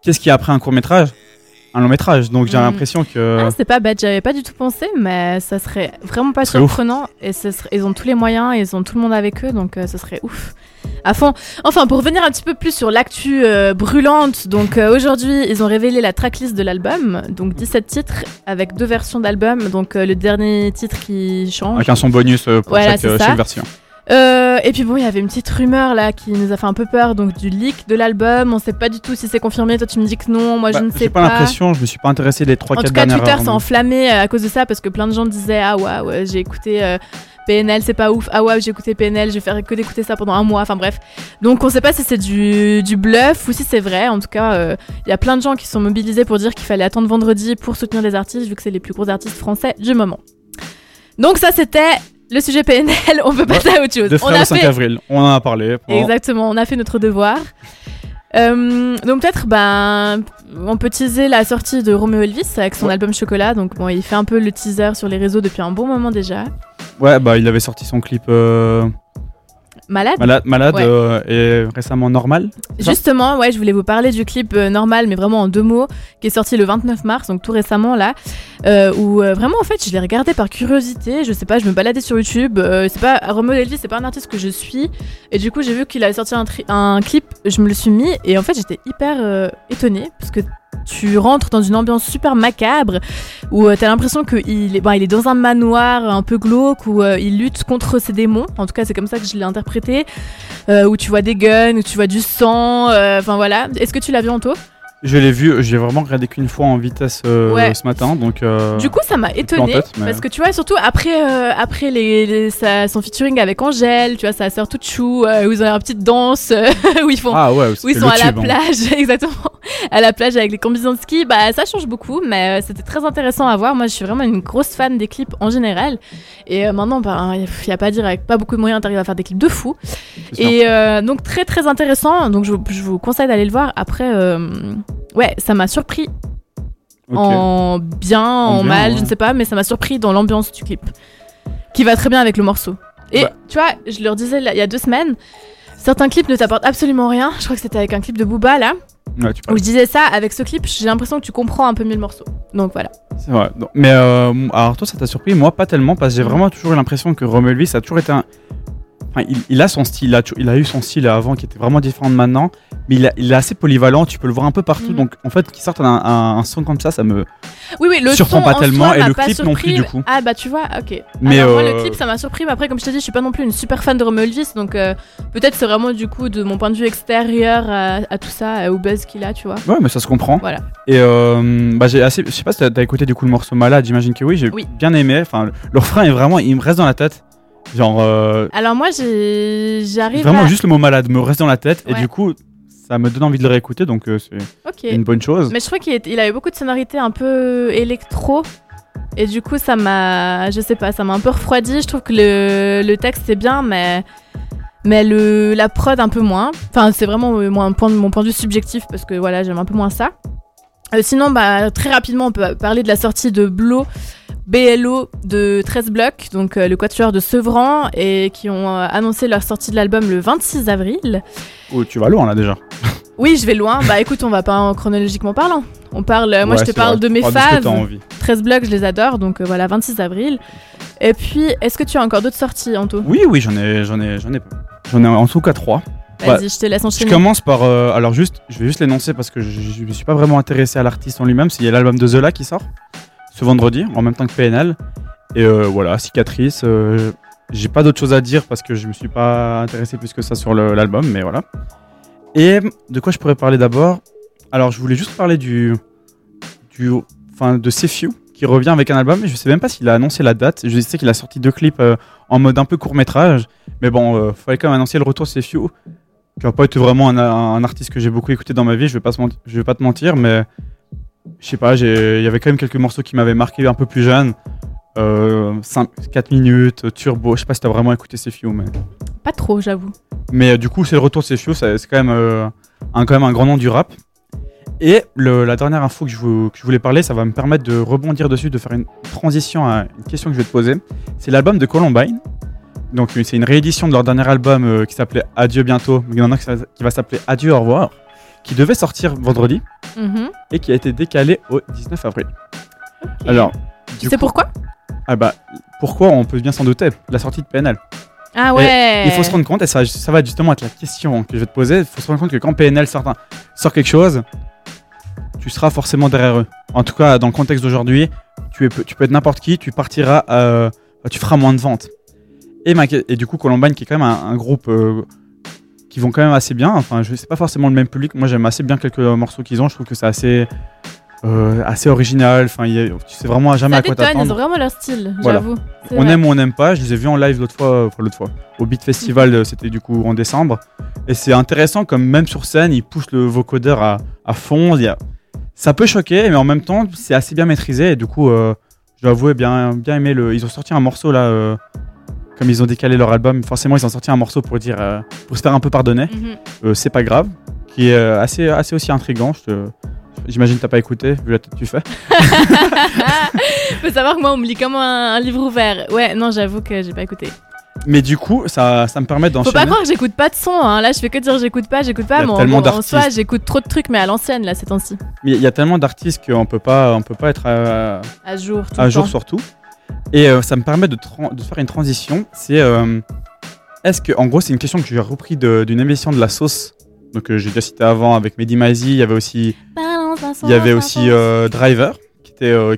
Qu'est-ce qu'il y a après un court métrage? Un long métrage. Donc, j'ai Mhm. l'impression que. Ah, c'est pas bête, j'avais pas du tout pensé, mais ça serait vraiment pas ouf. surprenant. Et ce serait- ils ont tous les moyens, ils ont tout le monde avec eux, donc euh, ce serait ouf. À fond. Enfin, pour revenir un petit peu plus sur l'actu euh, brûlante, donc euh, aujourd'hui, ils ont révélé la tracklist de l'album, donc 17 titres avec deux versions d'album, donc euh, le dernier titre qui change. Avec un son bonus euh, pour Voilà, euh, ça. chaque version. Euh, et puis bon, il y avait une petite rumeur là qui nous a fait un peu peur, donc du leak de l'album. On sait pas du tout si c'est confirmé. Toi, tu me dis que non. Moi, Bah, je ne sais J'ai pas pas. l'impression, je me suis pas intéressé les 3-4 En tout cas, Twitter s'est enflammé euh, à cause de ça parce que plein de gens disaient Ah ouais, ouais, j'ai écouté euh, PNL, c'est pas ouf. Ah ouais, j'ai écouté PNL, je vais faire que d'écouter ça pendant un mois. Enfin bref. Donc on sait pas si c'est du, du bluff ou si c'est vrai. En tout cas, euh, il y a plein de gens qui sont mobilisés pour dire qu'il fallait attendre vendredi pour soutenir les artistes vu que c'est les plus gros artistes français du moment. Donc ça, c'était le sujet PNL. On peut passer à autre chose. De on frères a au 5 fait avril, on en a parlé. Exactement, on a fait notre devoir. Euh, donc peut-être, ben, on peut teaser la sortie de Romeo Elvis avec son Ouais. album Chocolat. Donc bon, il fait un peu le teaser sur les réseaux depuis un bon moment déjà. Ouais, bah il avait sorti son clip euh, Malade. Malade, malade Ouais. euh, et récemment Normal. Justement, ouais, je voulais vous parler du clip euh, normal, mais vraiment en deux mots, qui est sorti le 29 mars, donc tout récemment là, euh, où vraiment en fait, je l'ai regardé par curiosité. Je sais pas, je me baladais sur YouTube. c'est pas Romeo Elvis, c'est pas un artiste que je suis, et du coup j'ai vu qu'il avait sorti un, un clip, je me le suis mis, et en fait j'étais hyper étonnée parce que tu rentres dans une ambiance super macabre où euh, t'as l'impression qu'il est, bon, il est dans un manoir un peu glauque où euh, il lutte contre ses démons. En tout cas, c'est comme ça que je l'ai interprété. Euh, où tu vois des guns, où tu vois du sang. euh, Enfin voilà. Est-ce que tu l'as vu en taux Je l'ai vu, j'ai vraiment regardé qu'une fois en vitesse euh, Ouais. ce matin, donc. euh, Du coup, ça m'a étonné tête, mais- parce que tu vois, surtout après, euh, après les, les- sa- son featuring avec Angèle, tu vois, sa sœur toute chou, où ils ont une petite danse, où ils font. ah ouais, où ils sont à la hein. plage, exactement, à la plage avec les combinaisons de ski, bah ça change beaucoup, mais c'était très intéressant à voir. Moi, je suis vraiment une grosse fan des clips en général, et maintenant, bah, il y a pas à dire, avec pas beaucoup de moyens, t'arrives à faire des clips de fou. Et donc très très intéressant. Donc je, je vous conseille d'aller le voir. Après, ouais, ça m'a surpris en bien, en, bien, mal, ouais. je ne sais pas, mais ça m'a surpris dans l'ambiance du clip, qui va très bien avec le morceau. Et Bah. tu vois, je leur disais il y a deux semaines. Certains clips ne t'apportent absolument rien. Je crois que c'était avec un clip de Booba là, Ouais, tu où je disais ça. Avec ce clip, j'ai l'impression que tu comprends un peu mieux le morceau. Donc voilà. C'est vrai. Non, Mais euh, alors toi, ça t'a surpris Moi, pas tellement, parce que j'ai Mhm. vraiment toujours eu l'impression que Romeo Elvis a toujours été un. Enfin, il, il a son style, il a, tou- il a eu son style avant qui était vraiment différent de maintenant, mais il, a- il est assez polyvalent, tu peux le voir un peu partout. Mhm. Donc en fait, qu'il sorte un, un- un son comme ça, ça me. Oui, oui, le Surprend son pas en tellement, soi et le clip non plus, du coup. Ah bah tu vois, ok. Mais, Alors moi euh, le clip ça m'a surpris, mais après comme je t'ai dit, je suis pas non plus une super fan de Romeo Elvis, donc euh, peut-être c'est vraiment du coup de mon point de vue extérieur à, à tout ça, euh, au buzz qu'il a, tu vois. Ouais, mais ça se comprend. Voilà. Et euh, bah, j'ai assez. Je sais pas si t'as écouté du coup le morceau Malade, j'imagine que oui, j'ai Oui. bien aimé. Enfin, le refrain est vraiment. Il me reste dans la tête. Genre. euh, Alors moi j'ai j'arrive Vraiment, à... juste le mot malade me reste dans la tête. Et Ouais. du coup, ça me donne envie de le réécouter, donc euh, c'est Ok. une bonne chose. Mais je crois qu'il est- il avait beaucoup de sonorités un peu électro. Et du coup, ça m'a. Je sais pas, ça m'a un peu refroidi. Je trouve que le, le texte c'est bien, mais. Mais le, la prod un peu moins. Enfin, c'est vraiment euh, moi, un point, de- mon point de vue subjectif parce que voilà, j'aime un peu moins ça. Euh, sinon, bah, très rapidement, on peut parler de la sortie de Blo, BLO de 13 blocs, donc euh, le quatuor de Sevran, et qui ont euh, annoncé leur sortie de l'album le 26 avril. Oh, tu vas loin là déjà. Oui, je vais loin. Bah écoute, on va pas en chronologiquement parlant. On parle, euh, moi Ouais, je te parle vrai. de mes que faves. t'as envie. 13 blocs, je les adore, donc voilà, 26 avril. Et puis, est-ce que tu as encore d'autres sorties, Anto? Oui, oui, j'en ai, j'en ai, j'en ai, j'en ai en tout cas trois. Vas-y, je te laisse Je enchaîner. commence par, euh, alors juste, je vais juste l'énoncer parce que je, je me suis pas vraiment intéressé à l'artiste en lui-même. C'est il y a l'album de Zola qui sort ce vendredi, en même temps que PNL. Et euh, voilà, cicatrice. euh, j'ai pas d'autre chose à dire parce que je me suis pas intéressé plus que ça sur l'album, mais voilà. Et de quoi je pourrais parler d'abord? Alors, je voulais juste parler du, du, enfin, de Sefiu qui revient avec un album. Je sais même pas s'il a annoncé la date. Je sais qu'il a sorti deux clips euh, en mode un peu court métrage, mais bon, fallait quand même annoncer le retour de Sefiu qui n'a pas été vraiment un, artiste que j'ai beaucoup écouté dans ma vie, je vais pas, se je vais pas te mentir, mais je sais pas, il y avait quand même quelques morceaux qui m'avaient marqué un peu plus jeune. Euh, 5, 4 minutes, Turbo, je sais pas si t'as vraiment écouté Sefiu, mais, Pas trop, j'avoue. mais euh, du coup, c'est le retour de Sefiu, ça- c'est quand, même, euh, un, quand même un grand nom du rap. Et le- la dernière info que je, vous- que je voulais parler, ça va me permettre de rebondir dessus, de faire une transition à une question que je vais te poser. C'est l'album de Columbine. Donc euh, c'est une réédition de leur dernier album euh, qui s'appelait Adieu bientôt, mais il y en a qui va s'appeler Adieu au revoir, qui devait sortir vendredi Mhm. et qui a été décalé au 19 avril. Ok. Alors, tu du sais coup- pourquoi ah bah, pourquoi on peut bien s'en douter La sortie de PNL. Ah ouais Il faut se rendre compte, et ça, ça va justement être la question que je vais te poser, il faut se rendre compte que quand PNL sort, un- sort quelque chose, tu seras forcément derrière eux. En tout cas, dans le contexte d'aujourd'hui, tu, tu peux être n'importe qui, tu partiras, euh, tu feras moins de ventes. Et, ma- et du coup, Columbine, qui est quand même un, un groupe euh, qui vont quand même assez bien, enfin, je sais pas forcément le même public, moi j'aime assez bien quelques morceaux qu'ils ont, je trouve que c'est assez, euh, assez original, enfin, il y a- tu sais vraiment jamais Ça à quoi détonne, ils ont t'attendre. vraiment leur style, Voilà. j'avoue. On vrai. aime ou on n'aime pas. Je les ai vus en live l'autre fois, enfin l'autre fois, au Beat Festival, euh, c'était du coup en décembre. Et c'est intéressant comme même sur scène, ils poussent le vocodeur à, à fond. Y a... Ça peut choquer, mais en même temps, c'est assez bien maîtrisé. Et du coup, euh, je dois avouer, bien, bien aimé le. Ils ont sorti un morceau là, euh, comme ils ont décalé leur album. Forcément, ils ont sorti un morceau pour dire, euh, pour se faire un peu pardonner. Mhm. Euh, c'est pas grave, qui est euh, assez, assez aussi intrigant. Je te- J'imagine que t'as pas écouté, vu la tête que tu fais. Faut savoir que moi, on me lit comme un, un livre ouvert. Ouais, non, j'avoue que j'ai pas écouté. Mais du coup, ça, ça me permet Faut d'enchaîner. pas croire que j'écoute pas de son. Hein. Là, je fais que dire j'écoute pas, j'écoute pas. y a Mais en- tellement en, soi, j'écoute trop de trucs, mais à l'ancienne, là, ces temps-ci. Mais il y a tellement d'artistes qu'on peut pas, on peut pas être à, À jour, tout à le jour temps. surtout. Et euh, ça me permet de, faire une transition. C'est euh, est-ce que, en gros, c'est une question que j'ai repris d'une émission de la sauce? Donc euh, j'ai déjà cité avant avec Mehdi Maizi. Il y avait aussi, il y avait aussi Driver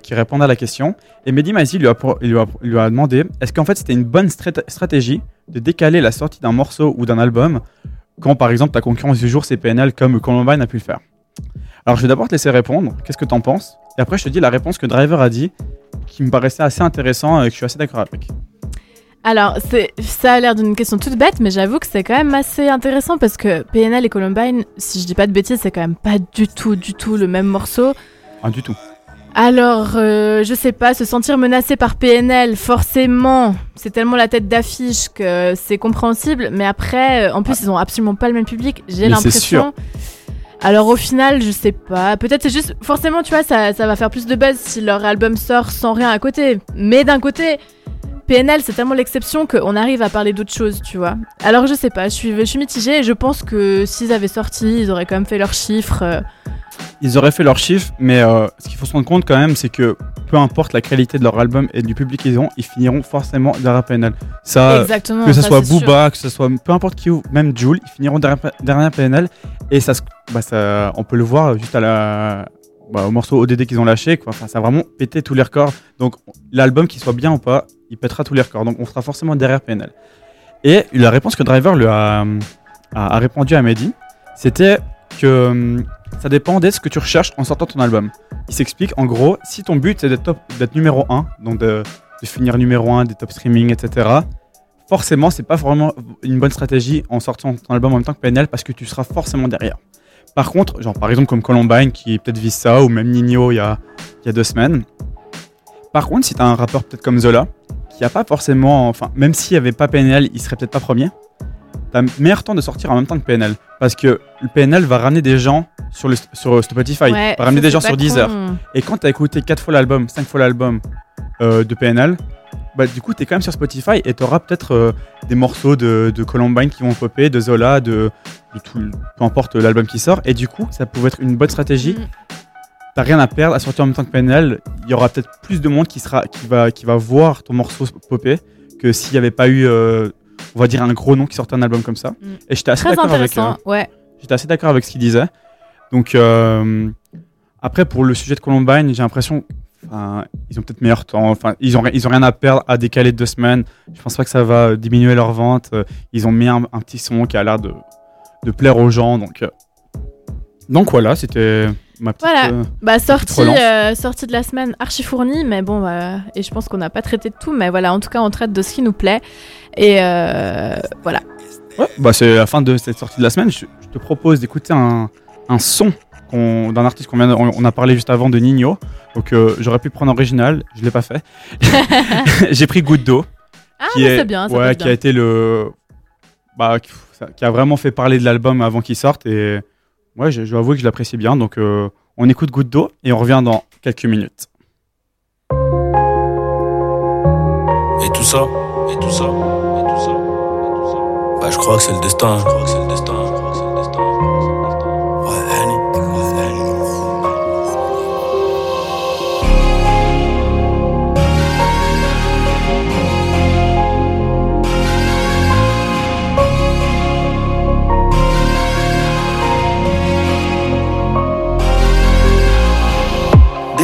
qui répondait à la question. Et Mehdi Maizi lui a, demandé est-ce qu'en fait c'était une bonne stratégie de décaler la sortie d'un morceau ou d'un album quand par exemple ta concurrence du jour c'est PNL comme Columbine a pu le faire? Alors je vais d'abord te laisser répondre. Qu'est-ce que t'en penses? Et après je te dis la réponse que Driver a dit qui me paraissait assez intéressant et que je suis assez d'accord avec. Alors, ça a l'air d'une question toute bête, mais j'avoue que c'est quand même assez intéressant parce que PNL et Columbine, si je dis pas de bêtises, c'est quand même pas du tout, du tout le même morceau. Ah, du tout. Alors, euh, je sais pas, se sentir menacé par PNL, forcément, c'est tellement la tête d'affiche que c'est compréhensible, mais après, euh, en plus, ils ont absolument pas le même public, j'ai l'impression. Alors au final, je sais pas. Peut-être c'est juste, forcément, tu vois, ça, ça va faire plus de buzz si leur album sort sans rien à côté. Mais d'un côté, PNL, c'est tellement l'exception qu'on arrive à parler d'autres choses, tu vois. Alors je sais pas, je suis, je mitigée et je pense que s'ils avaient sorti, ils auraient quand même fait leurs chiffres. euh, Ils auraient fait leurs chiffres, mais euh, ce qu'il faut se rendre compte quand même, c'est que peu importe la qualité de leur album et du public qu'ils ont, ils finiront forcément derrière PNL. Ça, Exactement. que ce ça, soit sûr. Booba, que ce soit peu importe qui, ou même Jules, ils finiront derrière, derrière PNL. Et ça, bah, ça, on peut le voir juste à la, bah, au morceau ODD qu'ils ont lâché. Quoi. Enfin, ça a vraiment pété tous les records. Donc l'album, qu'il soit bien ou pas, il pètera tous les records. Donc on sera forcément derrière PNL. Et la réponse que Driver lui a, a, a répondu à Mehdi, c'était que hum, ça dépendait de ce que tu recherches en sortant ton album. Il s'explique, en gros, si ton but c'est d'être, numéro 1, donc de, finir numéro 1 des top streaming, etc., forcément, c'est pas vraiment une bonne stratégie en sortant ton album en même temps que PNL parce que tu seras forcément derrière. Par contre, genre par exemple comme Columbine qui peut-être vise ça, ou même Nino il y a, il y a deux semaines. Par contre, si t'as un rappeur peut-être comme Zola, qui a pas forcément, enfin, même s'il n'y avait pas PNL, il serait peut-être pas premier. T'as meilleur temps de sortir en même temps que PNL. Parce que le PNL va ramener des gens sur, le, sur Spotify, Ouais, va ramener des gens sur Deezer. con. Et quand t'as écouté 4 fois l'album, 5 fois l'album euh, de PNL, bah du coup t'es quand même sur Spotify et t'auras peut-être euh, des morceaux de, de Columbine qui vont popper, de Zola, de, de tout, peu importe l'album qui sort. Et du coup, ça pouvait être une bonne stratégie. Mm. T'as rien à perdre à sortir en même temps que PNL. Il y aura peut-être plus de monde qui, sera, qui, va, qui va voir ton morceau popper que s'il n'y avait pas eu, euh, on va dire, un gros nom qui sortait un album comme ça. Mm. Et j'étais assez d'accord avec, euh, ouais. J'étais assez d'accord avec ce qu'il disait. Donc, euh, après, pour le sujet de Columbine, j'ai l'impression enfin, ils ont peut-être meilleur temps. Enfin, ils ont, ils ont rien à perdre à décaler de deux semaines. Je pense pas que ça va euh, diminuer leur vente. Euh, Ils ont mis un, un petit son qui a l'air de, de plaire aux gens. Donc, donc voilà, c'était ma petite. Voilà. euh, Bah, sortie, euh, sortie de la semaine archi fournie, mais bon, bah, et je pense qu'on n'a pas traité de tout, mais voilà, en tout cas, on traite de ce qui nous plaît. Et euh, voilà. Ouais, bah c'est la fin de cette sortie de la semaine. Je, je te propose d'écouter un, un son d'un artiste qu'on on, on a parlé juste avant de Nino. Donc euh, j'aurais pu prendre original, je l'ai pas fait. J'ai pris Goutte d'eau. Ah, qui est- c'est bien, ça ouais, qui bien. a été le, bah, qui, ça- qui a vraiment fait parler de l'album avant qu'il sorte et ouais, je, je dois avouer que je l'apprécie bien. Donc euh, on écoute Goutte d'eau et on revient dans quelques minutes. Et tout ça, et tout ça. Bah, je crois que c'est le destin. Je crois que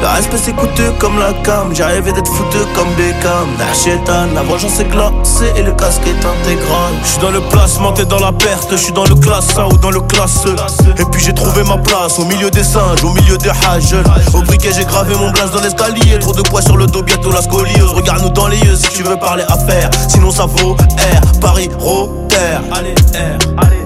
Le respect c'est coûteux comme la cam, rêvé d'être foutu comme Beckham. Nachétan, la vengeance est glacée et le casque est intégral. Je suis dans le placement, t'es dans la perte, je suis dans le classe 1 ou dans le classe E. Et puis j'ai trouvé ma place au milieu des singes, au milieu des hages. Au briquet j'ai gravé mon blase dans l'escalier, trop de poids sur le dos, bientôt la scoliose. Regarde-nous dans les yeux si tu veux parler affaires, sinon ça vaut R, Paris, Rotter. Allez, R, allez.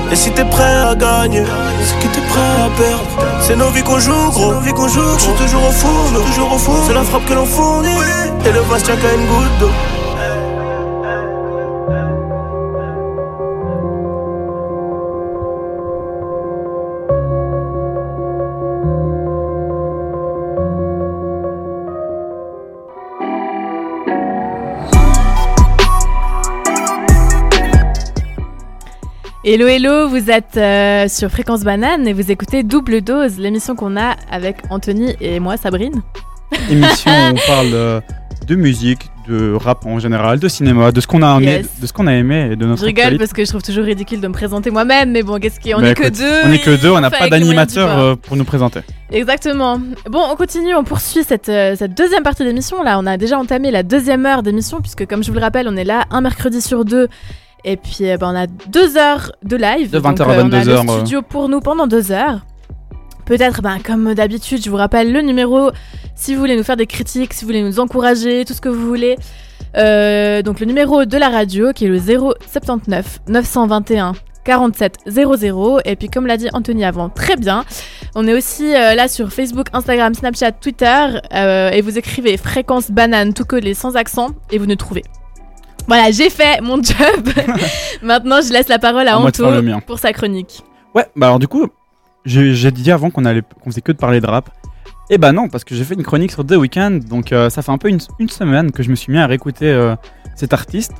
Et si t'es prêt à gagner, c'est que t'es prêt à perdre. C'est nos vies qu'on joue, gros. Nos vies qu'on joue, toujours au four, toujours au four. C'est la frappe que l'on fournit, et le tient qu'à une goutte d'eau. Hello, hello, vous êtes euh, sur Fréquence Banane et vous écoutez Double Dose, l'émission qu'on a avec Anthony et moi, Sabrine. Émission où on parle euh, de musique, de rap en général, de cinéma, de ce qu'on a aimé, Yes. de ce qu'on a aimé et de notre Je rigole actualité. parce que je trouve toujours ridicule de me présenter moi-même, mais bon, qu'est-ce qu'il y a On Bah, est que écoute, deux. On est que deux, on n'a pas d'animateur euh, pour nous présenter. Exactement. Bon, on continue, on poursuit cette, euh, cette deuxième partie d'émission. Là, on a déjà entamé la deuxième heure d'émission, puisque comme je vous le rappelle, on est là un mercredi sur deux. Et puis, euh, ben, on a deux heures de live. De Donc, 20h à euh, on a 22h, le studio pour nous pendant deux heures. Peut-être, ben, comme d'habitude, je vous rappelle le numéro si vous voulez nous faire des critiques, si vous voulez nous encourager, tout ce que vous voulez. Euh, donc, le numéro de la radio qui est le 079 921 47 00. Et puis, comme l'a dit Anthony avant, très bien. On est aussi euh, là sur Facebook, Instagram, Snapchat, Twitter. euh, et vous écrivez fréquence banane tout collé sans accent et vous nous trouvez. Voilà, j'ai fait mon job. Maintenant, je laisse la parole à Anto pour sa chronique. Ouais, bah alors du coup, j'ai dit avant qu'on allait, qu'on faisait que de parler de rap. Et bah non, parce que j'ai fait une chronique sur The Weeknd, donc euh, ça fait un peu une, une semaine que je me suis mis à réécouter euh, cet artiste.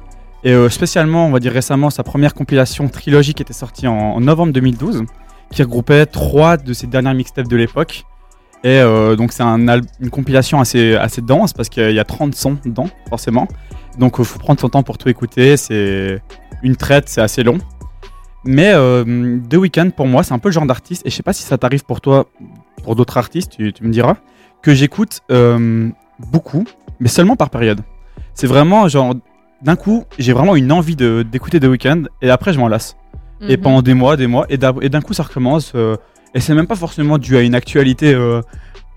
Et euh, spécialement, on va dire récemment, sa première compilation trilogie qui était sortie en, en novembre 2012, qui regroupait trois de ses dernières mixtapes de l'époque. Et donc c'est un une compilation assez, assez dense parce qu'il y a 30 sons dedans, forcément. Donc il faut prendre son temps pour tout écouter, c'est une traite, c'est assez long. Mais euh, The Weeknd, pour moi, c'est un peu le genre d'artiste, et je sais pas si ça t'arrive pour toi, pour d'autres artistes, tu, tu me diras, que j'écoute euh, beaucoup, mais seulement par période. C'est vraiment genre, d'un coup, j'ai vraiment une envie de- d'écouter The Weeknd, et après, je m'en lasse. Et Mhm. pendant des mois, des mois, et d'un coup, ça recommence. euh, et c'est même pas forcément dû à une actualité euh,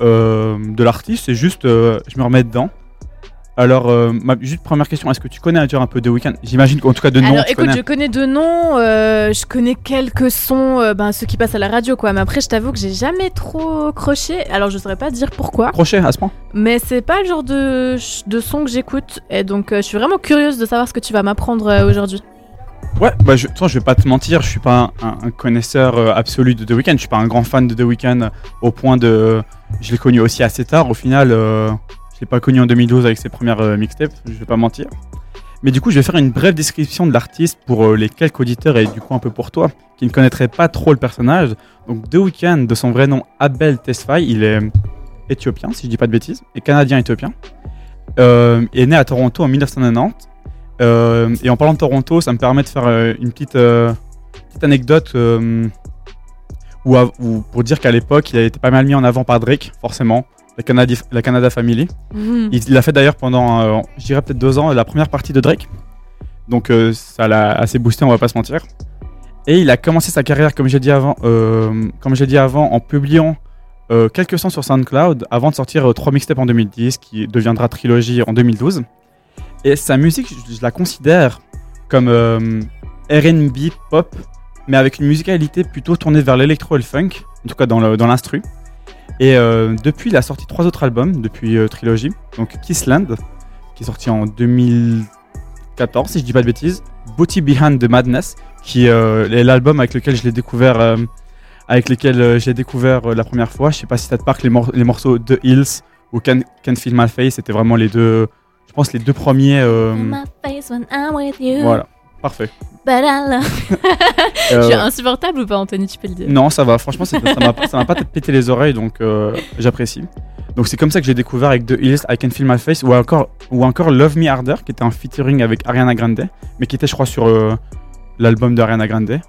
euh, de l'artiste, c'est juste, euh, je me remets dedans. Alors, euh, ma juste première question, est-ce que tu connais déjà un peu The Weeknd? J'imagine qu'en tout cas de nom, Alors tu écoute, connais. je connais deux noms, euh, je connais quelques sons, euh, ben, ceux qui passent à la radio quoi, mais après je t'avoue que j'ai jamais trop croché, alors je saurais pas dire pourquoi, Crochet à ce point? Mais c'est pas le genre de, de son que j'écoute, et donc euh, je suis vraiment curieuse de savoir ce que tu vas m'apprendre aujourd'hui. Ouais, bah je, de façon, je vais pas te mentir, je suis pas un, connaisseur euh, absolu de The Weeknd, je suis pas un grand fan de The Weeknd au point de. Je l'ai connu aussi assez tard, au final, euh, je l'ai pas connu en 2012 avec ses premières euh, mixtapes, je vais pas mentir. Mais du coup, je vais faire une brève description de l'artiste pour euh, les quelques auditeurs et du coup un peu pour toi qui ne connaîtraient pas trop le personnage. Donc The Weeknd, de son vrai nom Abel Tesfaye, il est éthiopien, si je dis pas de bêtises, et canadien-éthiopien. Euh, il est né à Toronto en 1990. Euh, et en parlant de Toronto, ça me permet de faire euh, une petite, euh, anecdote euh, pour dire qu'à l'époque, il a été pas mal mis en avant par Drake, forcément, la, Canadi- la Canada Family. Mhm. Il l'a fait d'ailleurs pendant, euh, je dirais peut-être deux ans, la première partie de Drake. Donc euh, ça l'a assez boosté, on va pas se mentir. Et il a commencé sa carrière, comme j'ai dit avant, euh, comme j'ai dit avant, en publiant euh, quelques sons sur SoundCloud avant de sortir trois mixtapes en 2010, qui deviendra trilogie en 2012. Et sa musique, je, je la considère comme R&B pop, mais avec une musicalité plutôt tournée vers l'électro et le funk, en tout cas dans le- dans l'instru. Et euh, depuis, il a sorti trois autres albums depuis euh, Trilogy. Donc Kissland, qui est sorti en 2014, si je dis pas de bêtises. Booty Behind the Madness, qui euh, est l'album avec lequel je l'ai découvert, euh, avec lequel j'ai découvert la première fois. Je sais pas si ça te parle les, mor- les morceaux The Hills ou Can, Can't Feel My Face. C'était vraiment les deux, je pense les deux premiers. My face when I'm with you, voilà, parfait. love- Euh, Je suis insupportable ou pas Anthony, tu peux le dire? Non, ça va. Franchement, ça m'a pas pété les oreilles, donc euh, j'apprécie. Donc c'est comme ça que j'ai découvert avec The Hills, I Can Feel My Face, ou encore, ou encore Love Me Harder, qui était un featuring avec Ariana Grande, mais qui était, je crois, sur euh, l'album d'Ariana Grande.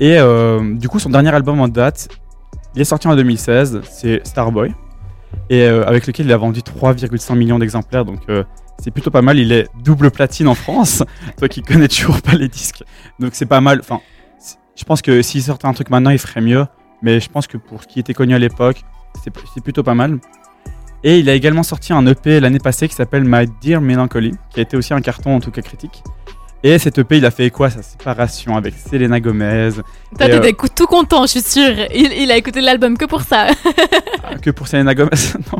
Et euh, du coup, son dernier album en date, il est sorti en 2016, c'est Starboy, et avec lequel il a vendu 3,5 millions d'exemplaires, donc c'est plutôt pas mal. Il est double platine en France, toi qui connais toujours pas les disques, donc c'est pas mal. Enfin, je pense que s'il sortait un truc maintenant, il ferait mieux. Mais je pense que pour ce qui était connu à l'époque, c'est plutôt pas mal. Et il a également sorti un EP l'année passée qui s'appelle My Dear Melancholy, qui a été aussi un carton en tout cas critique. Et cet EP, il a fait quoi Sa séparation avec Selena Gomez. Toi, t'étais tout content, je suis sûre. Il, il a écouté l'album que pour ça. Ah, que pour Selena Gomez Non.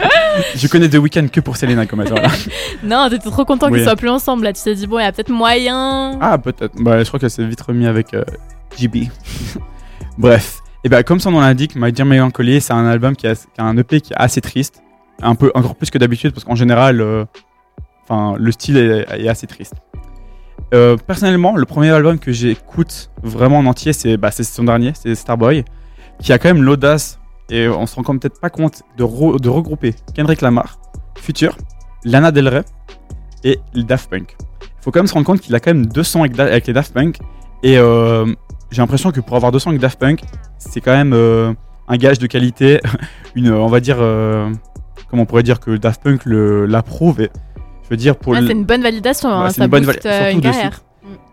Je connais The Weeknd que pour Selena Gomez. voilà. non, t'étais trop content Oui. qu'ils soient plus ensemble. Là, tu t'es dit, bon, il y a peut-être moyen. Ah, peut-être. Bah, je crois qu'elle s'est vite remis avec euh, GB. Bref. Et ben comme son nom l'indique, My Dear Melancholy, c'est un album qui a, qui a un EP qui est assez triste. Un peu, encore plus que d'habitude, parce qu'en général, euh, le style est, est assez triste. Euh, personnellement, le premier album que j'écoute vraiment en entier, c'est bah, son dernier, c'est Starboy, qui a quand même l'audace, et on se rend peut-être pas compte, de, re- de regrouper Kendrick Lamar, Future, Lana Del Rey et Daft Punk. Il faut quand même se rendre compte qu'il a quand même deux sons avec, Da- avec les Daft Punk, et euh, j'ai l'impression que pour avoir deux sons avec Daft Punk, c'est quand même euh, un gage de qualité, on va dire, comment on pourrait dire que Daft Punk l'approuve, je veux dire pour Ah, le- c'est une bonne validation, Ouais, hein, c'est une bonne euh, surtout une de carrière.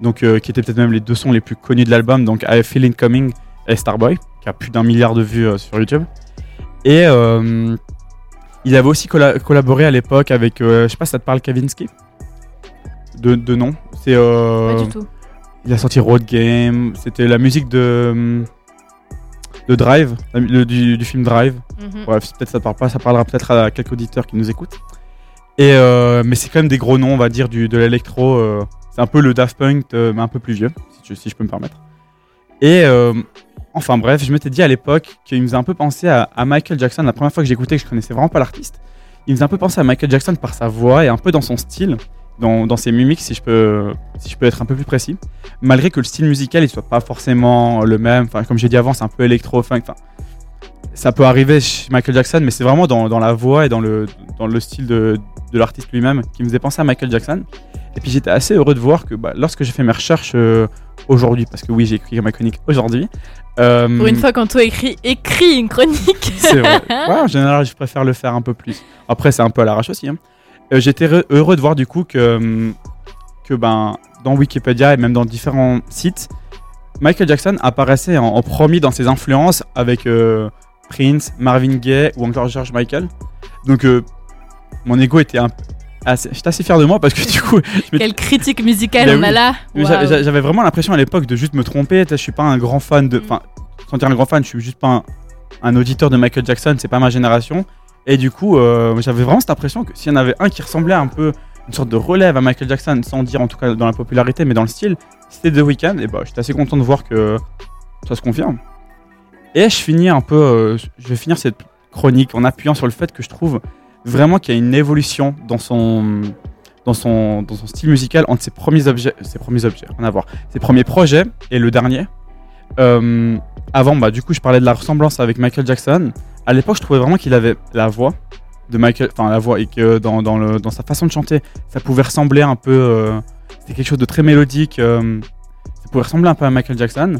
donc euh, qui étaient peut-être même les deux sons les plus connus de l'album, donc I Feel It Coming et Starboy, qui a plus d'un milliard de vues euh, sur YouTube. Et euh, il avait aussi colla- collaboré à l'époque avec, euh, je sais pas si ça te parle, Kavinsky? De, de nom. C'est euh, Pas du tout. il a sorti Road Game. C'était la musique de, de Drive, le- du, du film Drive. Mhm. Bref, peut-être ça parle pas, ça parlera peut-être à quelques auditeurs qui nous écoutent. Euh, mais c'est quand même des gros noms, on va dire, de l'électro. euh, c'est un peu le Daft Punk, euh, mais un peu plus vieux, si, je peux me permettre. Et euh, enfin bref, je m'étais dit à l'époque qu'il me faisait un peu penser à, Michael Jackson. La première fois que j'écoutais, que je connaissais vraiment pas l'artiste, il me faisait un peu penser à Michael Jackson par sa voix et un peu dans son style, dans, ses mimiques, si je peux, si je peux être un peu plus précis. Malgré que le style musical, il soit pas forcément le même. Enfin, comme j'ai dit avant, c'est un peu électro, funk. Enfin, ça peut arriver chez Michael Jackson, mais c'est vraiment dans, dans la voix et dans le, dans le style de, de l'artiste lui-même qui me faisait penser à Michael Jackson. Et puis j'étais assez heureux de voir que bah, lorsque j'ai fait mes recherches euh, aujourd'hui, parce que oui, j'ai écrit ma chronique aujourd'hui. euh, Pour une fois, quand toi écrit, écrit une chronique. c'est vrai. Ouais, en général, je préfère le faire un peu plus. Après, c'est un peu à l'arrache aussi. hein. Euh, J'étais re- heureux de voir du coup que, que ben, dans Wikipédia et même dans différents sites, Michael Jackson apparaissait en, en premier dans ses influences avec Prince, Marvin Gaye ou encore George Michael. Donc, euh, mon ego était un assez, j'étais assez fier de moi parce que du coup, Quelle critique musicale on a là. J'avais vraiment l'impression à l'époque de juste me tromper. Je suis pas un grand fan de. Mm. Enfin, sans dire un grand fan, je suis juste pas un, un auditeur de Michael Jackson, c'est pas ma génération. Et du coup, euh, j'avais vraiment cette impression que s'il y en avait un qui ressemblait un peu une sorte de relève à Michael Jackson, sans dire en tout cas dans la popularité, mais dans le style, c'était The Weeknd. Et bah, j'étais assez content de voir que ça se confirme. Et je finis un peu. euh, je vais finir cette chronique en appuyant sur le fait que je trouve vraiment qu'il y a une évolution dans son dans son, dans son style musical entre ses premiers objets, ses premiers objets, ses premiers projets et le dernier. Euh, avant, bah, du coup, je parlais de la ressemblance avec Michael Jackson. À l'époque, je trouvais vraiment qu'il avait la voix de Michael, enfin la voix, et que dans, dans, le, dans sa façon de chanter, ça pouvait ressembler un peu. euh, C'était quelque chose de très mélodique. ça pouvait ressembler un peu à Michael Jackson.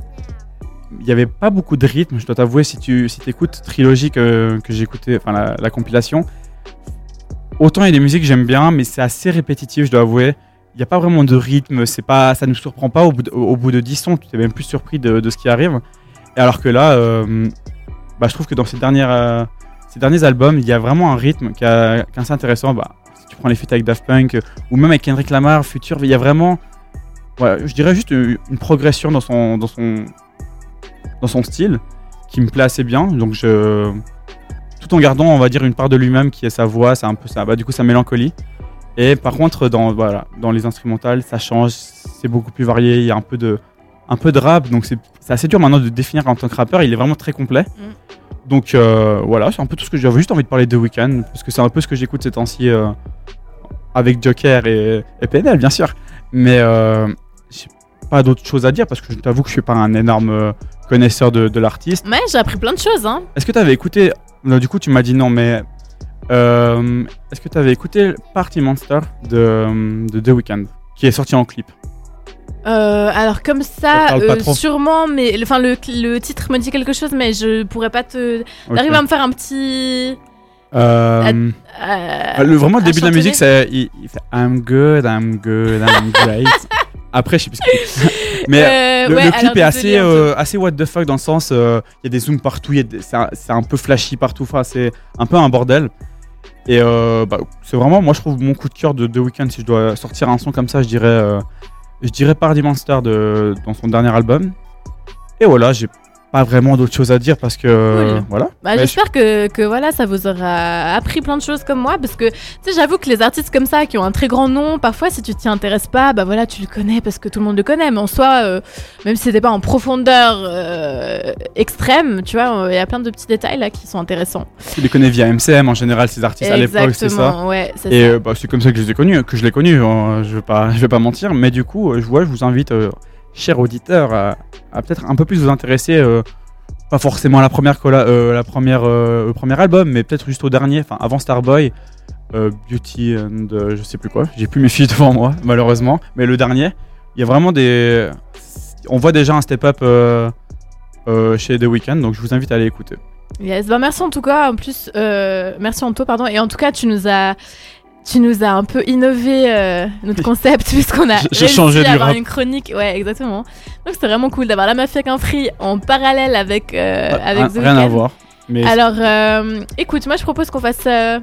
Il n'y avait pas beaucoup de rythme, je dois t'avouer, si tu si écoutes Trilogy que, que j'ai écouté, enfin la, la compilation. Autant il y a des musiques que j'aime bien, mais c'est assez répétitif, je dois avouer. Il n'y a pas vraiment de rythme, c'est pas, ça ne nous surprend pas au bout de, au bout de 10 sons, tu es même plus surpris de, de ce qui arrive. Et alors que là, euh, bah, je trouve que dans ces, dernières, euh, ces derniers albums, il y a vraiment un rythme qui est assez intéressant. Bah, si tu prends les feats avec Daft Punk euh, ou même avec Kendrick Lamar, Future, il y a vraiment, ouais, je dirais juste une, une progression dans son, dans, son, dans son style qui me plaît assez bien. Donc je, tout en gardant, on va dire, une part de lui-même qui est sa voix, c'est un peu ça, bah, du coup, sa mélancolie. Et par contre, dans, voilà, dans les instrumentales, ça change, c'est beaucoup plus varié, il y a un peu de, un peu de rap, donc c'est assez dur maintenant de définir en tant que rappeur, il est vraiment très complet. Donc euh, voilà, c'est un peu tout ce que j'avais juste envie de parler de Weekend, parce que c'est un peu ce que j'écoute ces temps-ci euh, avec Joker et, et PNL, bien sûr. Mais euh, pas d'autre chose à dire, parce que je t'avoue que je suis pas un énorme euh, connaisseur de, de l'artiste. Ouais, j'ai appris plein de choses. Hein. Est-ce que tu avais écouté. Non, du coup, tu m'as dit non, mais. euh, Est-ce que tu avais écouté Party Monster de, de The Weeknd qui est sorti en clip? Euh, alors comme Ça euh, sûrement, mais enfin le, le titre me dit quelque chose, mais je pourrais pas te. Ok. T'arrives à me faire un petit. Euh, euh, le, vraiment, le début de la musique, c'est. Il, il fait I'm good, I'm good, I'm great. Après, je sais plus ce qu'il Mais Euh, le, ouais, le clip alors, est assez, euh, assez what the fuck dans le sens. Il y a des zooms partout, c'est un, un peu flashy partout. Enfin, c'est un peu un bordel. Et bah, c'est vraiment, moi, je trouve mon coup de cœur de The Weeknd. Si je dois sortir un son comme ça, je dirais. je dirais Party Monster de, dans son dernier album. Et voilà, j'ai pas vraiment d'autres choses à dire parce que. Cool. Voilà. Bah, J'espère que, que voilà, ça vous aura appris plein de choses comme moi, parce que j'avoue que les artistes comme ça, qui ont un très grand nom, parfois si tu t'y intéresses pas, bah voilà, tu le connais parce que tout le monde le connaît, mais en soi, euh, même si c'était pas en profondeur euh, extrême, tu vois, il y a plein de petits détails là qui sont intéressants. Tu les connais via MCM en général, ces artistes à l'époque, c'est ça. Ouais, Et euh, bah, c'est comme ça que je les ai connus, que je l'ai connu. hein, je vais pas, je vais pas mentir. Mais du coup, euh, je vois, je vous invite, euh, chers auditeurs, à, peut-être un peu plus vous intéresser, euh, pas forcément à la première, colla- euh, la première, euh, au premier album, mais peut-être juste au dernier, enfin avant Starboy, euh, Beauty and euh, je sais plus quoi. J'ai plus mes fiches devant moi, malheureusement. Mais le dernier, il y a vraiment des, on voit déjà un step-up euh, euh, chez The Weeknd, donc je vous invite à aller écouter. Bah merci en tout cas. En plus, euh, merci Anto, pardon. Et en tout cas, tu nous as, tu nous as un peu innové euh, notre concept puisqu'on a J'ai réussi à avoir une chronique. Ouais, exactement. Donc c'est vraiment cool d'avoir la mafia qu'un free en parallèle avec euh, ah, avec ah, Rien à voir. Alors, euh, écoute, moi je propose qu'on fasse. Euh,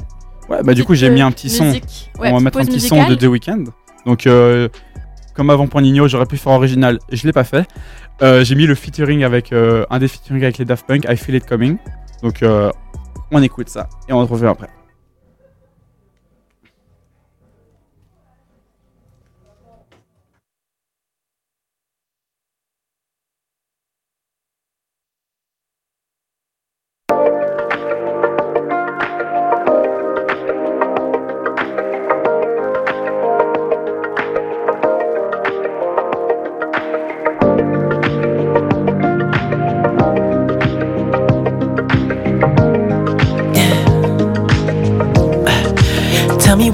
ouais, bah du coup j'ai mis un petit son. On va mettre un petit son de The Weeknd. Donc comme avant pour Nino, j'aurais pu faire original, je l'ai pas fait. j'ai mis le featuring avec un des featuring avec les Daft Punk, I Feel It Coming. Donc on écoute ça et on se revient après.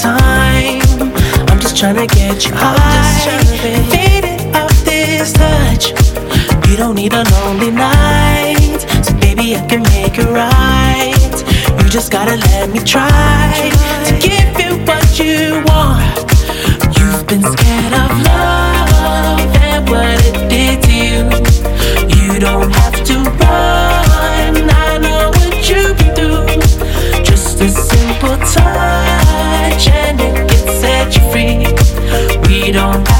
time. I'm just trying to get you high. Fade it off this touch. You don't need a lonely night. So, baby, I can make it right. You just gotta let me try, to give you what you want. You've been scared of love and what it did to you. You don't have to run. I know what you've do. Just a simple touch. don't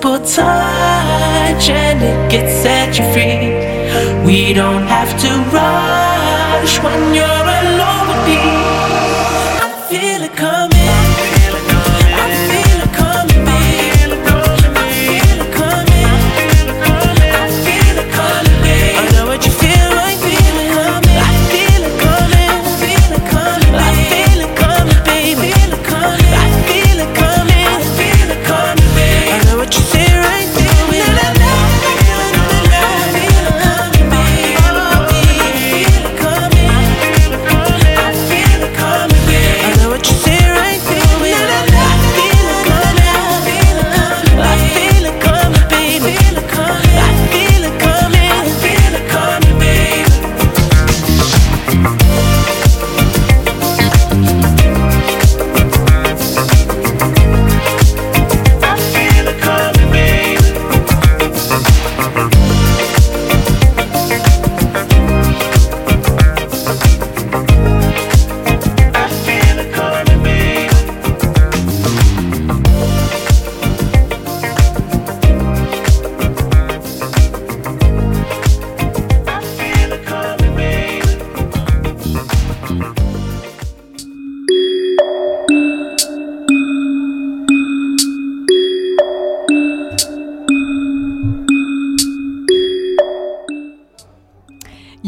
But time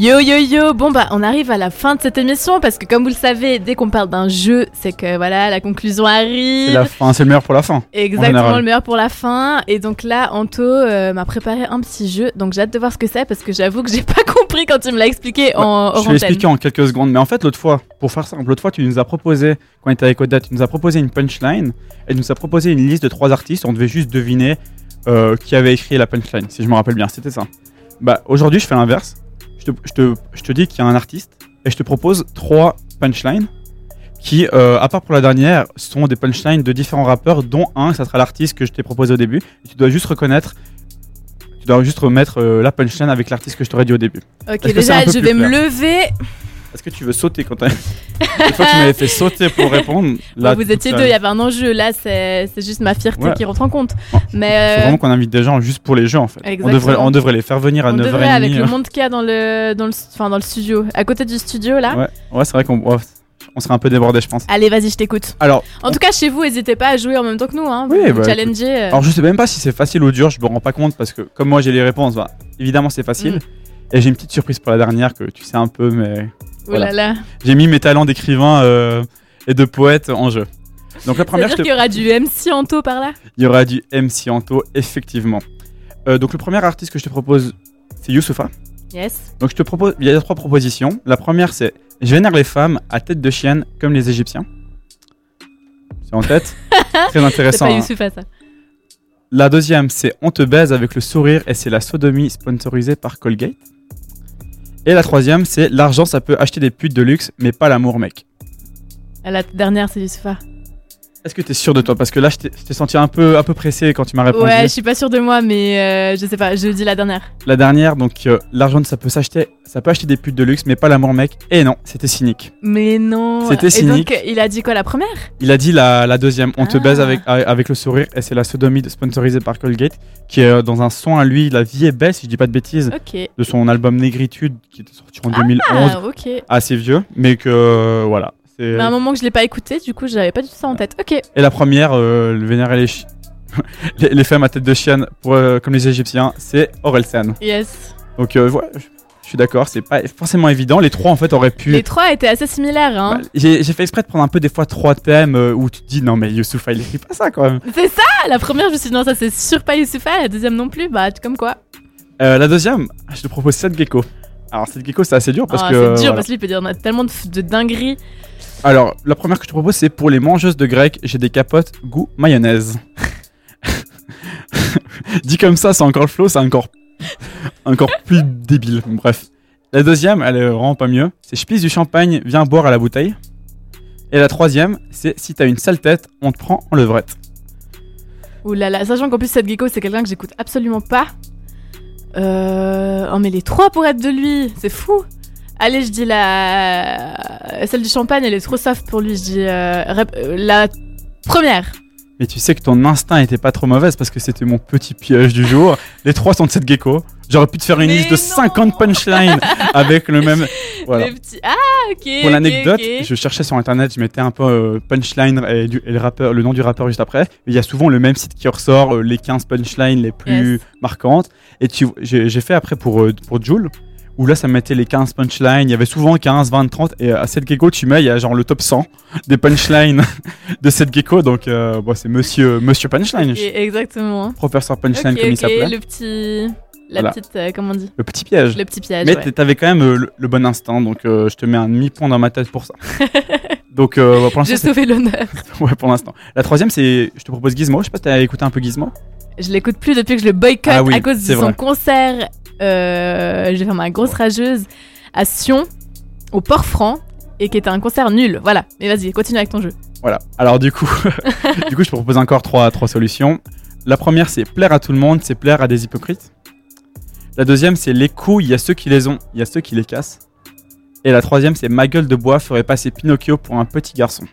Yo yo yo, bon bah on arrive à la fin de cette émission parce que comme vous le savez, dès qu'on parle d'un jeu, c'est que voilà, la conclusion C'est arrive. la fin, c'est le meilleur pour la fin. Exactement le meilleur pour la fin. Et donc là, Anto euh, m'a préparé un petit jeu, donc j'ai hâte de voir ce que c'est parce que j'avoue que j'ai pas compris quand il me l'a expliqué en Je vais antenne. l'expliquer en quelques secondes. Mais en fait, l'autre fois, pour faire simple, l'autre fois, tu nous as proposé, quand on était avec Odette, tu nous as proposé une punchline et tu nous as proposé une liste de trois artistes. On devait juste deviner euh, qui avait écrit la punchline, si je me rappelle bien. C'était ça. Bah, aujourd'hui, je fais l'inverse. Je te, je, te, je te dis qu'il y a un artiste et je te propose trois punchlines qui, euh, à part pour la dernière, sont des punchlines de différents rappeurs, dont un, ça sera l'artiste que je t'ai proposé au début. Et tu dois juste reconnaître. Tu dois juste remettre euh, la punchline avec l'artiste que je t'aurais dit au début. Ok, déjà je vais me lever. Est-ce que tu veux sauter quand t'as. Une fois que tu m'avais fait sauter pour répondre, là. Vous étiez deux, il y avait un enjeu. Là, c'est c'est juste ma fierté Ouais. qui rentre en compte. Mais faut euh, vraiment qu'on invite des gens juste pour les jeux en fait. On devrait, on devrait les faire venir à on 9h30. devrait avec le euh. monde qu'il y a dans le, dans le, enfin, dans le studio, à côté du studio là. Ouais, ouais c'est vrai qu'on ouais, on serait un peu débordé, je pense. Allez, vas-y, je t'écoute. Alors, En tout cas, chez vous, n'hésitez pas à jouer en même temps que nous. Hein. Oui, bah, challenger. euh. alors je sais même pas si c'est facile ou dur, je me rends pas compte parce que comme moi j'ai les réponses, bah, évidemment c'est facile. Mm. Et j'ai une petite surprise pour la dernière que tu sais un peu, mais Oh là là. j'ai mis mes talents d'écrivain euh, et de poète en jeu. Donc la première, je te- qu'il y aura du MC Anto par là? Il y aura du MC Anto, effectivement. Euh, donc le premier artiste que je te propose, c'est Youssoufa. Yes. Donc je te propose, il y a trois propositions. La première c'est je vénère les femmes à tête de chienne comme les Égyptiens. C'est en tête. Très C'est intéressant. pas hein. Youssoufa ça. La deuxième c'est on te baise avec le sourire et c'est la sodomie sponsorisée par Colgate. Et la troisième c'est l'argent ça peut acheter des putes de luxe mais pas l'amour mec. La dernière, c'est Youssoufa. Est-ce que t'es sûr de toi? Parce que là je t'ai senti un peu, un peu pressé quand tu m'as répondu. Ouais, je suis pas sûre de moi, mais euh, je sais pas, je dis la dernière. La dernière donc euh, l'argent ça peut s'acheter, ça peut acheter des putes de luxe mais pas l'amour mec. Et non, c'était cynique. Mais non. C'était Et cynique. donc, il a dit quoi la première? Il a dit la, la deuxième, on te Ah. baise avec, avec le sourire, et c'est la sodomie sponsorisée par Colgate, qui est euh, dans un son à lui, La vie est belle, si je dis pas de bêtises, Ok. de son album Négritude, qui était sorti en 2011, Ah, ok. assez vieux, mais que voilà. Mais à un moment que je l'ai pas écouté, du coup, j'avais pas du tout ça en tête. Ok. Et la première, euh, le vénérer les, chi- les, les femmes à tête de chienne, pour, euh, comme les Égyptiens, c'est Orelsan. Yes. Donc euh, voilà, je je suis d'accord, c'est pas forcément évident. Les trois en fait auraient pu. Les trois étaient assez similaires, hein. Bah, J'ai j'ai fait exprès de prendre un peu des fois trois thèmes euh, où tu te dis non mais Youssoufa il écrit pas ça quand même. C'est ça La première, je me suis dit, non, ça c'est sûr pas Youssoufa. La deuxième non plus, bah, comme quoi. Euh, la deuxième, je te propose Seth Gecko. Alors Seth Gecko c'est assez dur parce Ah, que. c'est dur voilà. parce qu'il peut dire tellement de, de dingueries. Alors la première que je te propose c'est pour les mangeuses de grec, j'ai des capotes goût mayonnaise. Dit comme ça, c'est encore le flow, c'est encore plus débile. Bref. La deuxième, elle est vraiment pas mieux. C'est je pisse du champagne, viens boire à la bouteille. Et la troisième, c'est si t'as une sale tête, on te prend en levrette. Ouh là là, sachant qu'en plus, cette gecko, c'est quelqu'un que j'écoute absolument pas. Euh... Oh, mais les trois pour être de lui, c'est fou. Allez, je dis la. Celle du champagne, elle est trop soft pour lui. Je dis euh, euh, la première. Mais tu sais que ton instinct était pas trop mauvaise parce que c'était mon petit piège du jour. Les trois sont de cette gecko. J'aurais pu te faire une Mais liste de non 50 punchlines avec le même. Voilà. Le petit- Ah, ok. Pour l'anecdote, je cherchais sur internet, je mettais un peu euh, punchline et, du- et le, rappeur, le nom du rappeur juste après. Il y a souvent le même site qui ressort, euh, les 15 punchlines les plus Yes. marquantes. Et j'ai fait après pour, euh, pour Joule, où là ça mettait les 15 punchlines. Il y avait souvent 15, 20, 30. Et à cette gecko, tu mets, il y a genre le top 100 des punchlines de cette gecko. Donc euh, bon, c'est monsieur, monsieur punchline, Ok, exactement. professeur punchline comme il ok, s'appelait. Le... Le petit. La Voilà. petite. euh, comment on dit petit piège. Le petit piège. Mais ouais. t'avais quand même euh, le, le bon instinct, donc euh, je te mets un demi-point dans ma tête pour ça. donc euh, bah, pour l'instant, J'ai sauvé l'honneur. Ouais, pour l'instant. La troisième, c'est. Je te propose Gizmo. Je sais pas si t'as écouté un peu Gizmo. Je l'écoute plus depuis que je le boycotte Ah oui, à cause de son vrai. concert. Euh, J'ai fait ma grosse rageuse à Sion, au Port-Franc, et qui était un concert nul. Voilà. Mais vas-y, continue avec ton jeu. Voilà. Alors, du coup, du coup, je te propose encore trois, trois solutions. La première, c'est plaire à tout le monde, c'est plaire à des hypocrites. La deuxième, c'est les couilles, il y a ceux qui les ont, il y a ceux qui les cassent. Et la troisième, c'est ma gueule de bois ferait passer Pinocchio pour un petit garçon.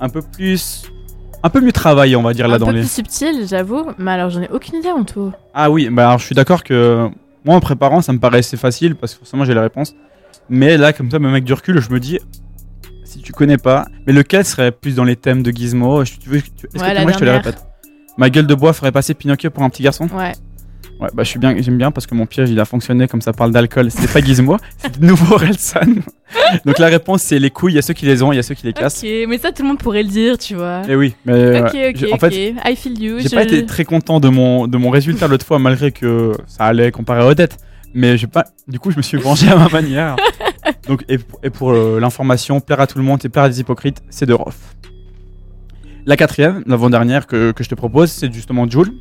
Un peu plus. Un peu mieux travaillé, on va dire, là un dans peu les. plus subtil, j'avoue. Mais alors, j'en ai aucune idée en tout. Ah oui, bah alors je suis d'accord que moi en préparant ça me paraissait facile parce que forcément j'ai la réponse. Mais là comme ça même avec du recul je me dis si tu connais pas, mais lequel serait plus dans les thèmes de Gizmo? Tu veux, tu- Est-ce Ouais, que la moi je te les répète? Ma gueule de bois ferait passer Pinocchio pour un petit garçon? Ouais. Ouais, bah je suis bien, j'aime bien parce que mon piège il a fonctionné comme ça parle d'alcool. C'est pas Gizmo, c'est de nouveau Orelsan. Donc la réponse c'est les couilles, il y a ceux qui les ont, il y a ceux qui les cassent. Ok, mais ça tout le monde pourrait le dire, tu vois. Et oui, mais Ok, ouais, ok, j'ai- en ok. fait, I feel you. j'ai je- pas été très content de mon, de mon résultat l'autre fois malgré que ça allait comparé à Odette. Mais j'ai pas, du coup je me suis vengé à ma manière. Donc et, pour- et pour euh, l'information, plaire à tout le monde et plaire à des hypocrites, c'est de Rof. La quatrième, l'avant-dernière que, que je te propose, c'est justement Joule.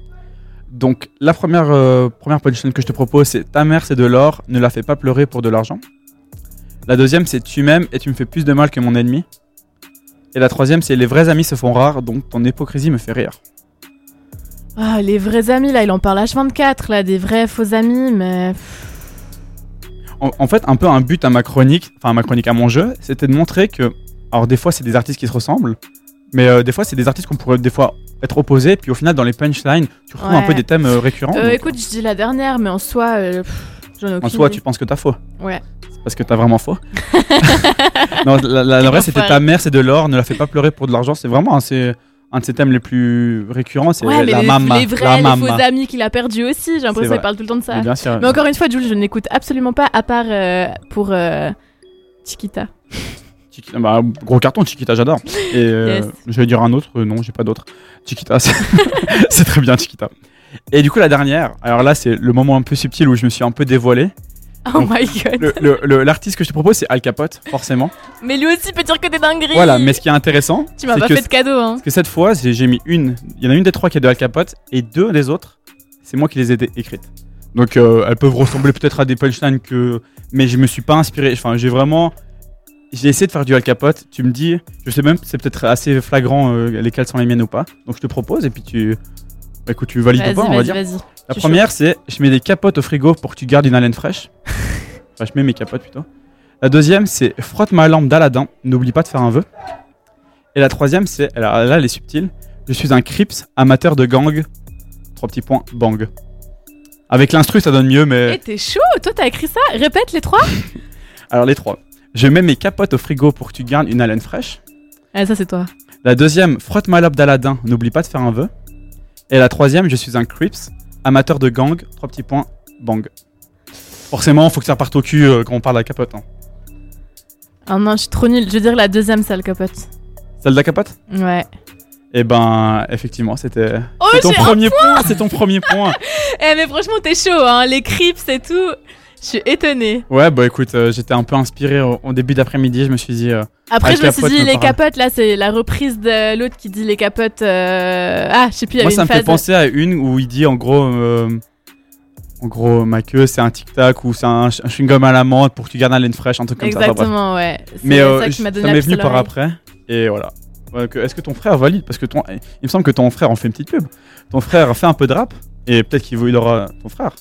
Donc la première, euh, première punchline que je te propose, c'est ta mère c'est de l'or, ne la fais pas pleurer pour de l'argent. La deuxième, c'est tu m'aimes et tu me fais plus de mal que mon ennemi. Et la troisième, c'est les vrais amis se font rares, donc ton hypocrisie me fait rire. Ah, les vrais amis, là, il en parle H24, là, des vrais faux amis, mais. En, en fait, un peu un but à ma chronique, enfin à ma chronique à mon jeu, c'était de montrer que, alors des fois c'est des artistes qui se ressemblent, mais euh, des fois c'est des artistes qu'on pourrait des fois être opposés, puis au final dans les punchlines, tu retrouves un Ouais. peu des thèmes euh, récurrents. Euh, donc, écoute, je dis la dernière, mais en soi, euh, j'en ai aucune en soi, idée. tu penses que t'as faux. Ouais. C'est parce que t'as vraiment faux. non, la, la- la vraie c'était ta mère c'est de l'or, ne la fais pas pleurer pour de l'argent. C'est vraiment un, c'est un de ses thèmes les plus récurrents, c'est Ouais, la les, mama. les vrais, la les mama. faux amis qu'il a perdus aussi, j'ai l'impression qu'il parle tout le temps de ça. Mais bien sûr. Mais encore une fois, Jules, je n'écoute absolument pas, à part euh, pour euh, Chiquita. Chiquita- bah, gros carton, Chiquita, j'adore. Et euh, Yes. je vais dire un autre, euh, non, j'ai pas d'autre. Chiquita, c'est très bien, Chiquita. Et du coup, la dernière, alors là, c'est le moment un peu subtil où je me suis un peu dévoilé. Oh Donc, my god. L'artiste que je te propose, c'est Al Capote, forcément. Mais lui aussi peut dire que des dingueries. Voilà, mais ce qui est intéressant, Tu m'as pas que, fait de cadeau, hein. que cette fois, j'ai mis une. Il y en a une des trois qui est de Al Capote, et deux des autres, c'est moi qui les ai écrites. Donc, euh, elles peuvent ressembler peut-être à des punchlines que. Mais je me suis pas inspiré. Enfin, j'ai vraiment. J'ai essayé de faire du Al Capote. Tu me dis, je sais même, c'est peut-être assez flagrant euh, lesquelles sont les miennes ou pas. Donc, je te propose, et puis tu. Bah, écoute, tu valides ou pas, on va dire. La première, c'est je mets des capotes au frigo pour que tu gardes une haleine fraîche. enfin, je mets mes capotes plutôt. La deuxième, c'est frotte ma lampe d'Aladin, n'oublie pas de faire un vœu. Et la troisième, c'est, là, elle est subtile, je suis un Crips amateur de gang. Trois petits points, bang. Avec l'instru, ça donne mieux, Eh, mais. t'es chaud Toi, t'as écrit ça? Répète les trois Alors, les trois. Je mets mes capotes au frigo pour que tu gardes une haleine fraîche. Ah, ça, c'est toi. La deuxième, frotte ma lampe d'Aladin, n'oublie pas de faire un vœu. Et la troisième, je suis un Crips, amateur de gang, trois petits points, bang. Forcément, faut que ça reparte au cul euh, quand on parle de la capote. Hein. Ah non, je suis trop nulle. Je veux dire la deuxième, sale capote. Celle de la capote? Ouais. Eh ben, effectivement, c'était Oh, c'est ton j'ai un premier point, c'est ton premier point. Eh, mais franchement, t'es chaud, hein. Les crips et tout. Je suis étonnée. Ouais, bah écoute, euh, j'étais un peu inspiré au, au début d'après-midi, je me suis dit... euh, Après, je me suis dit, me les parle. capotes, là, c'est la reprise de l'autre qui dit les capotes. euh, Ah, je sais plus, il y moi, avait ça une me phase. fait penser à une où il dit en gros... en gros, ma queue, c'est un tic-tac ou c'est un, un chewing-gum à la menthe pour que tu gardes la laine fraîche, un truc comme ça. Enfin, bref. Exactement, ouais. Mais ça qui ça m'est venu par après. Et voilà. Est-ce que ton frère valide? Parce que ton, il me semble que ton frère en fait une petite pub. Ton frère fait un peu de rap et peut-être qu'il il aura ton frère.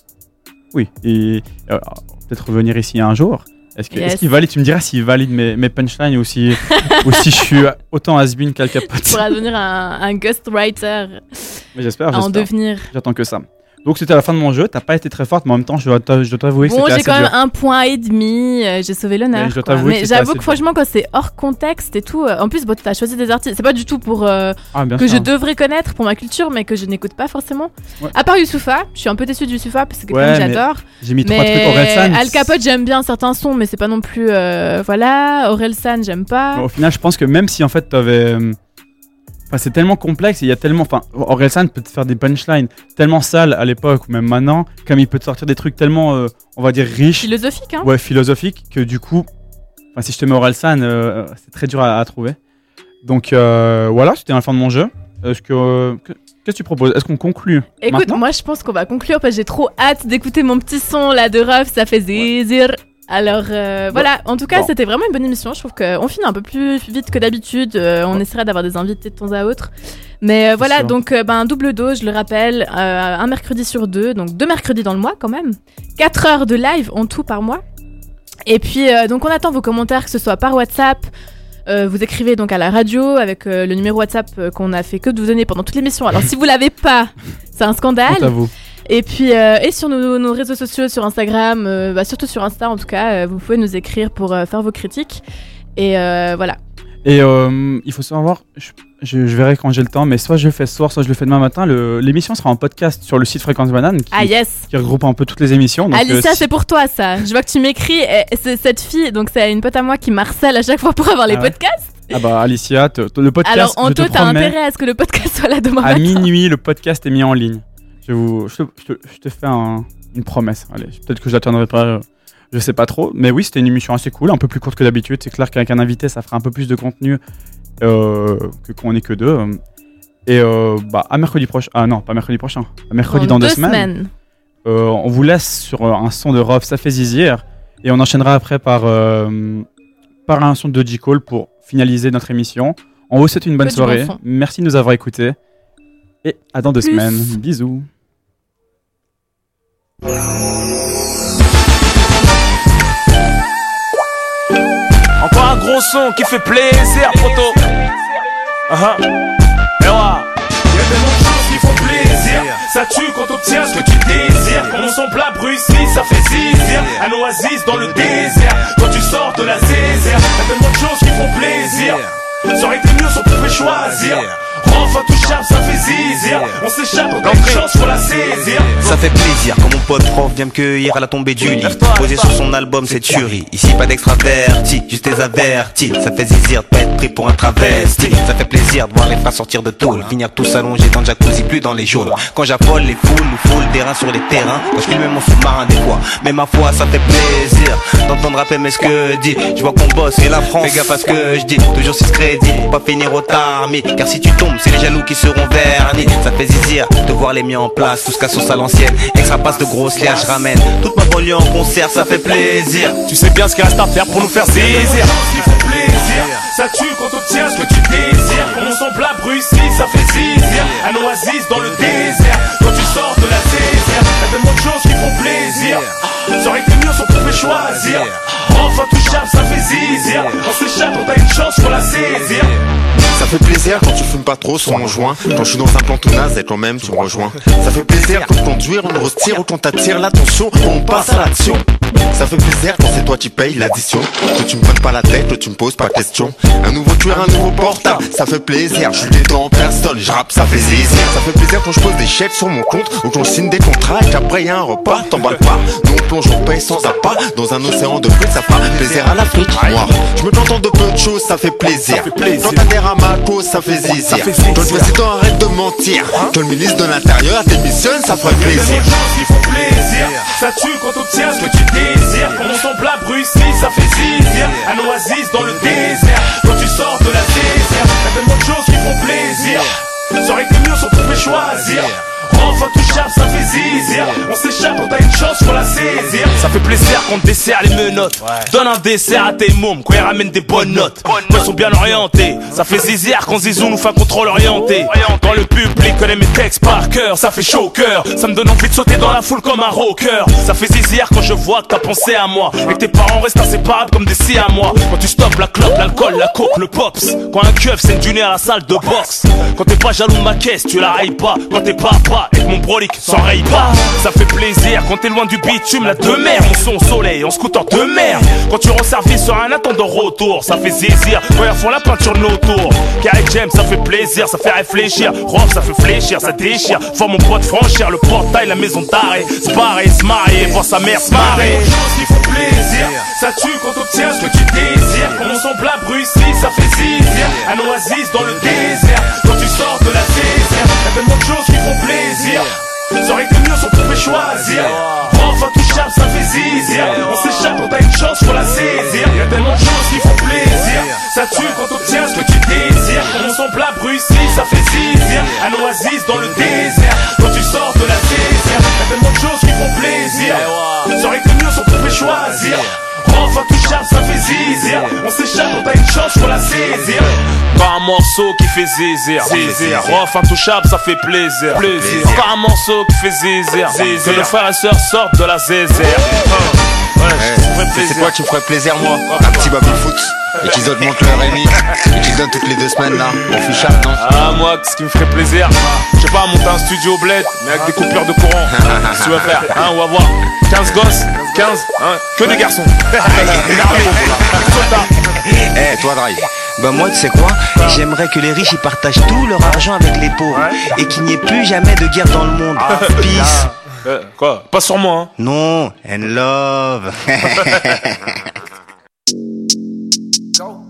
Oui. Et euh, peut-être revenir ici un jour. Est-ce qu'il valide? Tu me diras s'il valide mes, mes punchlines ou si, ou si je suis autant has-been qu'Al Capote. Tu pourras devenir un, un ghostwriter Mais j'espère, à en j'espère. devenir. J'attends que ça. Donc c'était la fin de mon jeu. T'as pas été très forte, mais en même temps, je dois t'avouer que Bon, c'était j'ai quand dur. même un point et demi. euh, j'ai sauvé l'honneur. T'avouer que Mais j'avoue que franchement, quand c'est hors contexte et tout. euh, En plus, bon, t'as choisi des artistes. C'est pas du tout pour euh, Ah, que sûr. je devrais connaître pour ma culture, mais que je n'écoute pas forcément. Ouais. À part Youssoufa, je suis un peu déçue de Youssoufa parce que Ouais, mais j'adore. J'ai mis trois trucs Mais Orelsan. Al Capote, j'aime bien certains sons, mais c'est pas non plus. euh, voilà. Orelsan, j'aime pas. Au final, je pense que même si en fait t'avais. Enfin, c'est tellement complexe et il y a tellement. Enfin, Orelsan peut te faire des punchlines tellement sales à l'époque ou même maintenant, comme il peut te sortir des trucs tellement, euh, on va dire, riches, Philosophique, hein. ouais, philosophiques, que du coup, enfin, si je te mets Orelsan, euh, c'est très dur à, à trouver. Donc euh, voilà, c'était la fin de mon jeu. Est-ce que. que- Qu'est-ce que tu proposes? Est-ce qu'on conclut Écoute, moi je pense qu'on va conclure parce que j'ai trop hâte d'écouter mon petit son là de ref, ça fait zizir. Alors euh, voilà, en tout cas Bon. c'était vraiment une bonne émission. Je trouve qu'on finit un peu plus vite que d'habitude. Euh, on essaiera d'avoir des invités de temps à autre. Mais euh, voilà, sûr. donc euh, ben, double dose, je le rappelle, euh, un mercredi sur deux, donc deux mercredis dans le mois quand même. 4 heures de live en tout par mois. Et puis euh, donc on attend vos commentaires, que ce soit par WhatsApp. euh, vous écrivez donc à la radio avec euh, le numéro WhatsApp euh, qu'on a fait que de vous donner pendant toute l'émission. Alors si vous l'avez pas, c'est un scandale. À. Et puis, euh, et sur nos, nos réseaux sociaux, sur Instagram, euh, bah, surtout sur Insta en tout cas, euh, vous pouvez nous écrire pour faire vos critiques. Et voilà. Et il faut savoir, je- je, je verrai quand j'ai le temps, mais soit je le fais ce soir, soit je le fais demain matin. L'émission sera en podcast sur le site Fréquence Banane qui, Ah yes qui regroupe un peu toutes les émissions. Donc, Alicia, si- c'est pour toi ça. Je vois que tu m'écris. C'est cette fille, donc c'est une pote à moi qui m'harcèle à chaque fois pour avoir les Ah ouais podcasts. Ah bah Alicia, te- te- le podcast, Alors te Anto, t'as intérêt à ce que le podcast soit là demain à matin. minuit, le podcast est mis en ligne. Je, vous, je, te, je te- je te fais un- une promesse. Allez, peut-être que je l'atteindrai pas, euh, je sais pas trop. Mais oui, c'était une émission assez cool, un peu plus courte que d'habitude. C'est clair qu'avec un invité, ça fera un peu plus de contenu euh, que quand on est que deux. Et euh, bah, à mercredi prochain. Ah non, pas mercredi prochain. À mercredi dans, deux, semaines. Euh, on vous laisse sur un son de Rof, ça fait zizir. Et on enchaînera après par, euh, par un son de J. Cole pour finaliser notre émission. On vous souhaite une bonne Que du bon soirée. Merci de nous avoir écoutés. Et à dans deux Plus. semaines. Bisous. Encore un gros son qui fait plaisir, proto. Uh-huh. Et ouais. Y'a tellement de choses qui font plaisir. Ça tue quand t'obtiens ce que tu désires. Quand son plat Bruxelles, ça fait zizir. Un oasis dans le désert. Quand tu sors de la zézère. Y'a tellement de choses qui font plaisir. Ça aurait été mieux si on pouvait choisir. Enfin touchable, ça fait zizir. On s'échappe, on chance, faut la saisir. Ça fait plaisir quand mon pote prof vient me cueillir à la tombée du lit. Posé sur son album c'est tuerie. Ici pas d'extraverti, juste des avertis. Ça fait zizir de pas être pris pour un travesti. Ça fait plaisir de voir les frères sortir de tôle. Finir tous allongés dans le jacuzzi plus dans les geôles Quand j'affole les foules ou foule des reins sur les terrains. Quand je filme mon sous-marin des fois. Mais ma foi ça fait plaisir D'entendre rapper mais ce que dit Je vois qu'on bosse et la France Fais gaffe à ce que je dis. Toujours si crédit pour pas finir au tarmi Car si tu tombes c'est les jaloux qui seront vernis Ça fait zizir de voir les miens en place Tout ce qu'à sauce à l'ancienne Extra passe de grosses liages je ramène Toute ma banlieue en concert ça fait plaisir Tu sais bien ce qu'il reste à faire pour nous faire zizir. plaisir. Ça tue quand t'obtiens ce que tu désires. Quand on s'en plat Bruxelles, ça fait zizir. Un oasis dans le désert. Quand tu sors de la tellement de choses qui font plaisir. Ça aurait été mieux si on pouvait choisir. Enfin touchable, ça fait zizir. On s'échappe, on a une chance, faut la saisir. Ça fait plaisir quand tu fumes pas trop sur mon joint. Quand je suis dans un plan tout naze et quand même tu me rejoins. Ça fait plaisir quand conduire on nous retire ou quand t'attires l'attention, on passe à l'action. Ça fait plaisir quand c'est toi qui payes l'addition. Que tu me prennes pas la tête, que tu me poses pas question. Un nouveau tueur, un nouveau portable, ça fait plaisir. Je suis détend en personne, je rappe, ça fait zizir. Ça fait plaisir quand je pose des chèques sur mon compte ou quand je signe des contrats et qu'après y a un repas, t'emballes pas. Nous on plonge, on paye sans appât dans un océan de frites, ça fera plaisir à l'Afrique. Moi, je me contente de peu de choses, ça fait plaisir. Quand t'adhères à ma cause, ça fait zizir. Quand le président arrête de mentir, que le ministre de l'Intérieur démissionne, ça ferait plaisir. Ça tue quand t'obtiens ce que tu désires. Quand on s'en plat Bruxelles, ça fait zizir. Un oasis dans le désert. Quand tu sors de la désert, y'a tellement de choses qui font plaisir. Ça aurait été mieux si on pouvait choisir. Enfin touchable, ça fait zizir. On s'échappe, on a chance, faut la saisir. Ça fait plaisir qu'on dessert les menottes. Donne un dessert à tes mômes, quand ils ramènent des bonnes notes. Quand ils sont bien orientés. Ça fait zizir quand Zizou nous fait un contrôle orienté. Quand le public connaît mes textes par cœur, ça fait chaud au cœur. Ça me donne envie de sauter dans la foule comme un rocker. Ça fait zizir quand je vois que t'as pensé à moi. Et que tes parents restent inséparables comme des si à moi. Quand tu stoppes la clope, l'alcool, la coke, le pops. Quand un keuf c'est une dîner à la salle de boxe. Quand t'es pas jaloux de ma caisse, tu la railles pas. Quand t'es papa et que mon brolic s'enraye pas. Ça fait plaisir quand t'es loin du bitume, la de mer. On son au soleil, en scooter de mer. Quand tu rends service sur un attendant retour, ça fait zizir. Quand ils font la peinture de nos tours. Carré James, ça fait plaisir, ça fait réfléchir. Rob, ça fait fléchir, ça déchire. Voir mon pote franchir le portail, la maison d'arrêt. Se barrer, se voir sa mère se marrer. choses qui font plaisir. Ça tue quand t'obtiens ce que tu désires. Quand on s'en plat Bruxelles, ça fait zizir. Un oasis dans le désert. Quand tu sors de la désert, y'a tellement de choses qui font plaisir. Aurait été mieux si on pouvait choisir. Enfin touchable, ça fait zizir. On s'échappe, on a une chance, faut la saisir. Y'a tellement de choses qui font plaisir. Ça tue quand t'obtiens ce que tu désires. Quand on s'en plat Bruxelles, ça fait zizir. Un oasis dans le désert. Quand tu sors de la désert, y'a tellement de choses qui font plaisir. Aurait été mieux si on pouvait choisir. Enfin touchable, ça fait zizir. On s'échappe, on a une chance, faut la saisir. Encore un morceau qui fait zizir. Zizir. Rof intouchable, ça fait plaisir. Plaisir. Encore un morceau qui fait zizir. Zizir. Que nos frères et sœurs sortent de la zézère. C'est quoi qui me ferait plaisir moi Un petit baby foot. Et qu'ils augmentent leur Rémi. Et qu'ils donnent toutes les deux semaines là. On fichard non Ah moi ce qui me ferait plaisir Je sais pas monter un studio bled mais avec des coupures de courant. Qu'est-ce que tu vas faire hein, On va 15 gosses 15 hein, Que des garçons. Eh toi Drive bah moi tu sais quoi J'aimerais que les riches ils partagent tout leur argent avec les pauvres Et qu'il n'y ait plus jamais de guerre dans le monde. Ah, Peace. Euh, quoi Pas sur moi. Hein. Non, and love. go,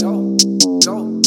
go, go.